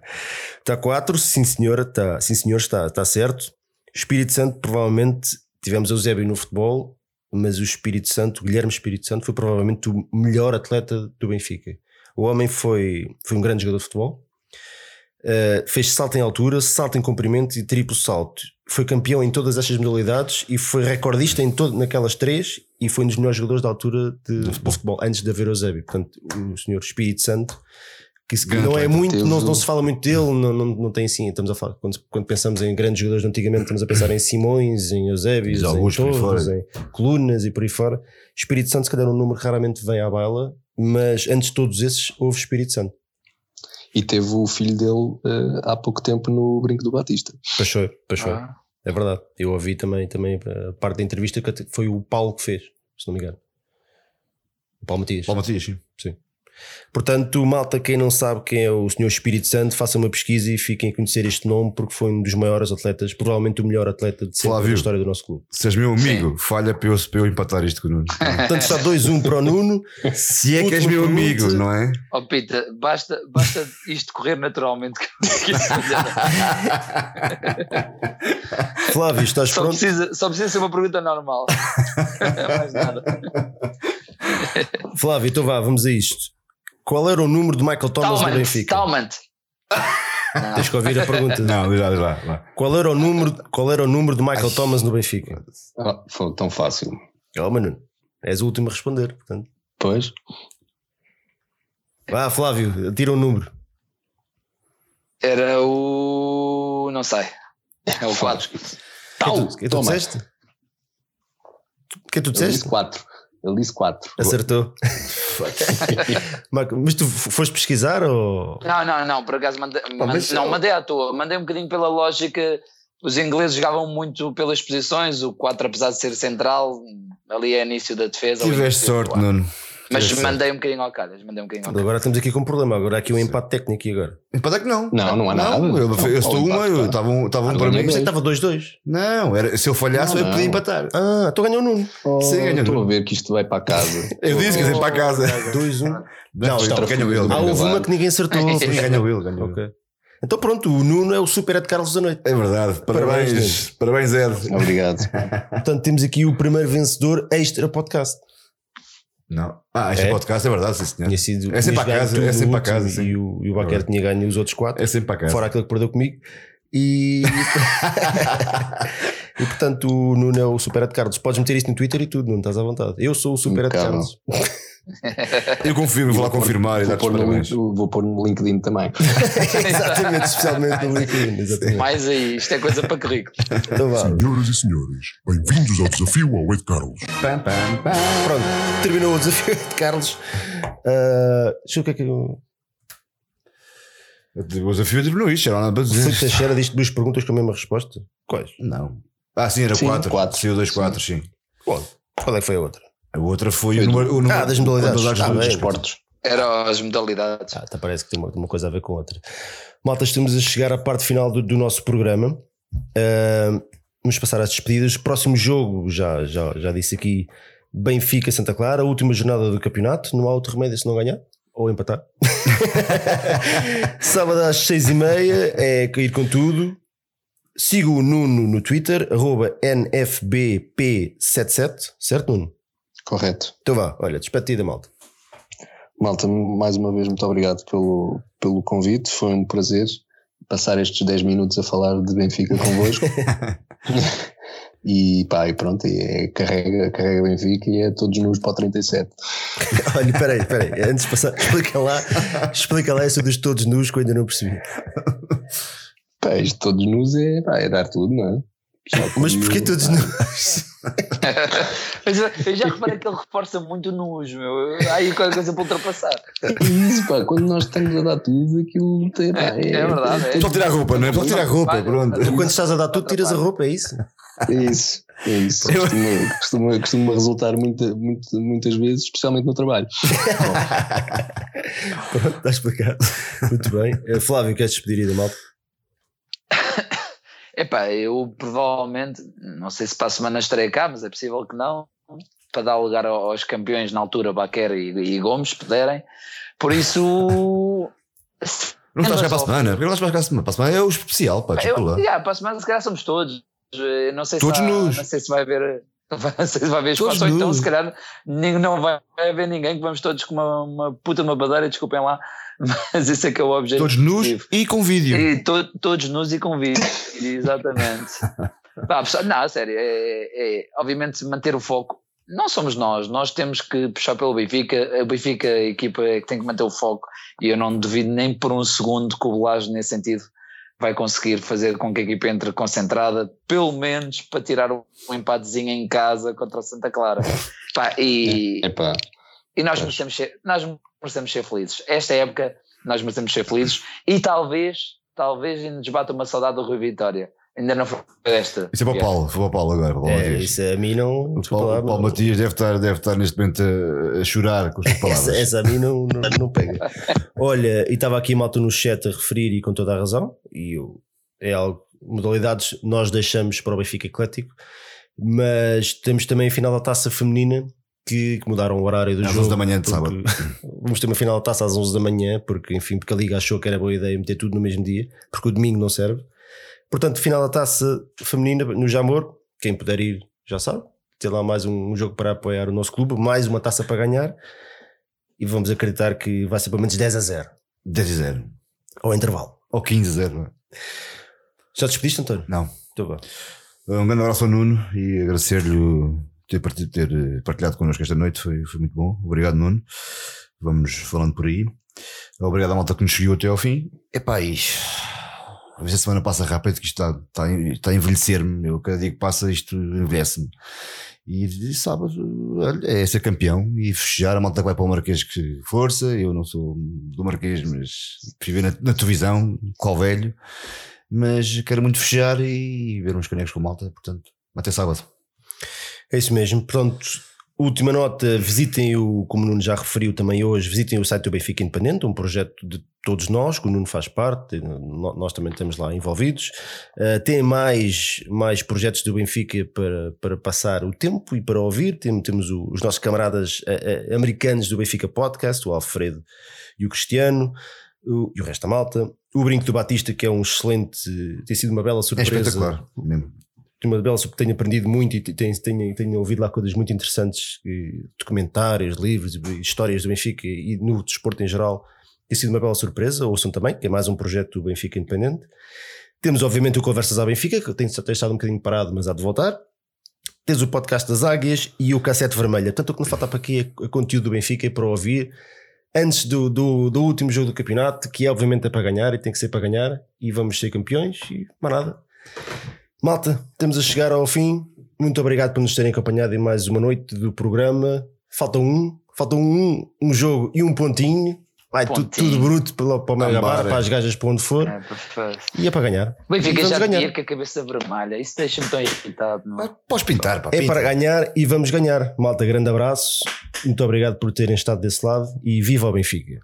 Está 4, sim senhora, está, sim senhor, está, está certo. Espírito Santo provavelmente tivemos Eusébio no futebol, mas o Espírito Santo, o Guilherme Espírito Santo, foi provavelmente o melhor atleta do Benfica. O homem foi, foi um grande jogador de futebol, Uh, fez salto em altura, salto em comprimento e triplo salto. Foi campeão em todas estas modalidades e foi recordista em todo, naquelas três e foi um dos melhores jogadores da altura de, de futebol. futebol. antes de haver o Eusébio. Portanto, o senhor Espírito Santo, que, se- não é muito, Teve não, não se fala muito dele, não, não, não tem assim. Estamos a falar, quando, quando pensamos em grandes jogadores de antigamente, estamos a pensar em Simões, em Eusébios, Os em Torres, em Colunas e por aí fora. Espírito Santo, se calhar, um número que raramente vem à baila, mas antes de todos esses, houve Espírito Santo. E teve o filho dele eh, há pouco tempo no Brinco do Batista. Paixão, paixão. Ah. É verdade. Eu ouvi também, também a parte da entrevista que foi o Paulo que fez, se não me engano. O Paulo Matias. Paulo Matias, sim. Portanto, malta, quem não sabe quem é o Senhor Espírito Santo, faça uma pesquisa e fiquem a conhecer este nome porque foi um dos maiores atletas, provavelmente o melhor atleta de sempre Flávio. da história do nosso clube. Se és meu amigo, falha para eu, para eu empatar isto com o Nuno. Portanto, está 2-1 para o Nuno. Se é que és meu amigo, não é? Ó Pita, basta, basta isto correr naturalmente. Flávio, estás só, pronto? precisa, só precisa ser uma pergunta normal. Mais nada. Flávio, então vá, vamos a isto. Qual era o número de Michael Thomas no Talmant, Benfica? Talmant. Tens que ouvir a pergunta. Não, diz lá. vá. Qual era o número, qual era o número de Michael Thomas no Benfica? Ah, foi tão fácil. Calma, Nuno. És o último a responder. Portanto. Pois, Vá, Flávio, tira um número. Era o. Não sei. É o 4. Quem Tal, tu, quem tu disseste? Quem tu Ele disse disseste? 4. Ele disse 4. Acertou. Marco, Mas tu foste pesquisar ou. Não, não, não. Por acaso mandei, não, eu- mandei à toa. Mandei um bocadinho pela lógica. Os ingleses jogavam muito pelas posições. O 4, apesar de ser central, ali é início da defesa. ali Tiveste sorte. Nuno. Mas mandei um bocadinho ao calhas. Mandei um bocadinho ao calhas. Agora estamos aqui com um problema. Agora há aqui um empate técnico e agora. Empatar que não. Não, não há nada. Eu, eu, Não, estou uma, empate, eu estava um, estava um Ah, para mim. Dois. estava 2-2. Não, era, se eu falhasse, Não, eu podia não. empatar. Ah, então ganhou o Nuno. Oh, Sim, ganhou. Estou a ver que isto vai para casa. Eu disse que ia para casa. 2-1. Não, Não, então, não. ganhou ele. Há houve uma que ninguém acertou. Ganhou ele. Ganhou ele. Ok. Então pronto, o Nuno é o super Ed Carlos da noite. É verdade. Parabéns, Parabéns. Parabéns, Ed. Obrigado. Portanto, temos aqui o primeiro vencedor extra podcast. Não. Ah, este É? podcast é verdade, sim, senhor. Tinha sido, É sempre à casa, é sempre à casa, sim. E o, e o Baquer tinha ganho os outros quatro. É sempre para casa. fora aquele que perdeu comigo. E, e portanto, o Nuno é o Super Ed Carlos. Podes meter isto no Twitter e tudo, não estás à vontade. Eu sou o Super Ed. Carlos. Eu confirmo, vou lá confirmar e Vou pôr, no, vou pôr no LinkedIn também. exatamente, especialmente no LinkedIn. Exatamente. Mais aí. Isto é coisa para currículo. Então. Senhoras e senhores, bem-vindos ao desafio ao Ed Carlos. Pam, pam, pam. Pronto, terminou o desafio de Carlos. Ah, deixa eu ver o que é que eu. O desafio terminou isto, era nada para Felipe dizer. Teixeira diz duas perguntas com a mesma resposta. Quais? Não. Ah, sim, era Sim, 4. quatro. Saiu 2, 4, sim. Qual? Qual é que foi a outra? A outra foi o número. o número- Ah, das modalidades. das Ah, Dos bem. esportes. Era as modalidades. Ah, até parece que tem uma, uma coisa a ver com outra. Malta, estamos a chegar à parte final do, do nosso programa. Ah, vamos passar às despedidas. Próximo jogo, já, já, já disse aqui, Benfica Santa Clara, a última jornada do campeonato. Não há outro remédio se não ganhar ou empatar. Sábado às seis e meia é cair com tudo. Siga o Nuno no Twitter, arroba NFBP77, certo, Nuno? Correto. Então vá, olha, despedida, malta. Malta, mais uma vez, muito obrigado pelo, pelo convite. Foi um prazer passar estes 10 minutos a falar de Benfica convosco. e pá, e pronto, é carrega, carrega Benfica e é todos nus para o 37. Olha, peraí, peraí, antes de passar, explica lá, explica lá essa dos todos nus que eu ainda não percebi. Pá, isto todos nus é, pá, é dar tudo, não é? Mas porquê todos nus? Mas eu- eu já reparei que ele reforça muito nos, meu. Há aí qualquer coisa para ultrapassar. É isso, pá, quando nós estamos a dar tudo, aquilo tem, pá, É, é verdade, é. Só tirar a roupa, não é? Só tirar a roupa, pronto. Tu quando estás a dar tudo, tiras a roupa, é isso? É isso, é isso. Costuma, costuma, costuma resultar muita, muito, muitas vezes, especialmente no trabalho. Pronto, está explicado. Muito bem. Eh, Flávio, queres despedir aí da malta? Epá, eu provavelmente, não sei se para a semana estarei cá, mas é possível que não, para dar lugar ao- aos campeões na altura, Baquer e, e Gomes, puderem. Por isso. Não estás cá para a semana. Porque não estás cá para a semana. Para a semana é o especial, pá, Eu, yeah, para a semana, se calhar somos todos. eh, não sei, Todos se há- nus. não sei se vai haver. Não sei se vai haver espaço, ou então se calhar não vai haver ninguém que vamos todos com uma, uma puta uma badeira, desculpem lá, mas esse é que é o objetivo. Todos nus e com vídeo. E to- todos nus e com vídeo, exatamente. Pá, pessoal, não, a sério, é, é, obviamente manter o foco. Não somos nós, nós temos que puxar pelo Benfica. O Benfica, a equipa é que tem que manter o foco, e eu não duvido nem por um segundo que o Belage, nesse sentido, vai conseguir fazer com que a equipa entre concentrada, pelo menos para tirar um empatezinho em casa contra o Santa Clara. Pá, e, Epá, e nós merecemos, ser, nós merecemos ser felizes. Esta época nós merecemos ser felizes e talvez, talvez ainda nos bata uma saudade do Rui Vitória. Ainda não foi esta. Isso é para o Paulo, foi para o Paulo agora. Para o Paulo É, Matias. isso a mim não. O Paulo, o Paulo Matias deve estar, deve estar neste momento a, a chorar com as palavras. Essa, essa a mim não, não, não pega. Olha, e estava aqui a malta no chat a referir e com toda a razão, e eu, é algo, modalidades nós deixamos para o Benfica Eclético, mas temos também a final da taça feminina que, que mudaram o horário do Às jogo. 11 da manhã de porque- Vamos ter uma final da taça às 11 da manhã, porque enfim, porque a Liga achou que era boa ideia meter tudo no mesmo dia, porque o domingo não serve. Portanto, final da taça feminina no Jamor, quem puder ir já sabe, ter lá mais um, um jogo para apoiar o nosso clube, mais uma taça para ganhar e vamos acreditar que vai ser pelo menos 10 a 0 10 a 0. ao intervalo. Ou 15 a 0. Já te despediste, António? Não. Então vá. Um grande abraço ao Nuno e agradecer-lhe ter, ter eh, partilhado connosco esta noite, foi, foi muito bom. Obrigado, Nuno. Vamos falando por aí. Obrigado à malta que nos seguiu até ao fim. Epá, e às vezes a semana passa rápido que isto está, está, a- a envelhecer-me. Eu cada dia que passa isto envelhece-me. E sábado é ser campeão e festejar a malta que vai para o Marquês que força. Eu não sou do Marquês, mas viver na, na televisão, qual velho. Mas quero muito festejar e ver uns canecos com malta, portanto, até sábado. É isso mesmo. Pronto, última nota: visitem o, como o Nuno já referiu também hoje, visitem o site do Benfica Independente, um projeto de todos nós, que o Nuno faz parte, nós também estamos lá envolvidos. Uh, tem mais, mais projetos do Benfica para, para passar o tempo e para ouvir. Tem- temos o- os nossos camaradas uh, uh, americanos do Benfica Podcast, o Alfredo e o Cristiano. o- e o resto da malta, o Brinco do Batista, que é um excelente, tem sido uma bela É surpresa espetacular, mesmo. Tenho uma bela que tenho aprendido muito e tenho, tenho, tenho ouvido lá coisas muito interessantes, eh, documentários, livros, histórias do Benfica e no desporto em geral. Tem sido uma bela surpresa. Ouçam também, que é mais um projeto do Benfica Independente. Temos, obviamente, o Conversas à Benfica, que tem, tem estado um bocadinho parado, mas há de voltar. Tens o podcast das Águias e o Cassete Vermelha. Portanto, o que nos falta para aqui é é conteúdo do Benfica para ouvir antes do, do, do último jogo do campeonato, que é obviamente é para ganhar e tem que ser para ganhar, e vamos ser campeões e mais nada. Malta, estamos a chegar ao fim. Muito obrigado por nos terem acompanhado em mais uma noite do programa. Falta um, falta um, um jogo e um pontinho. Vai tudo, Pontinho. tudo bruto para, para o Mega Bar, para as gajas para onde for. É. E é para ganhar. O Benfica já ganhar. tinha com a cabeça vermelha. Isso deixa-me tão irritado. Não? é? Podes pintar, pá. É pinta. para ganhar e vamos ganhar. Malta, grande abraço. Muito obrigado por terem estado desse lado e viva o Benfica.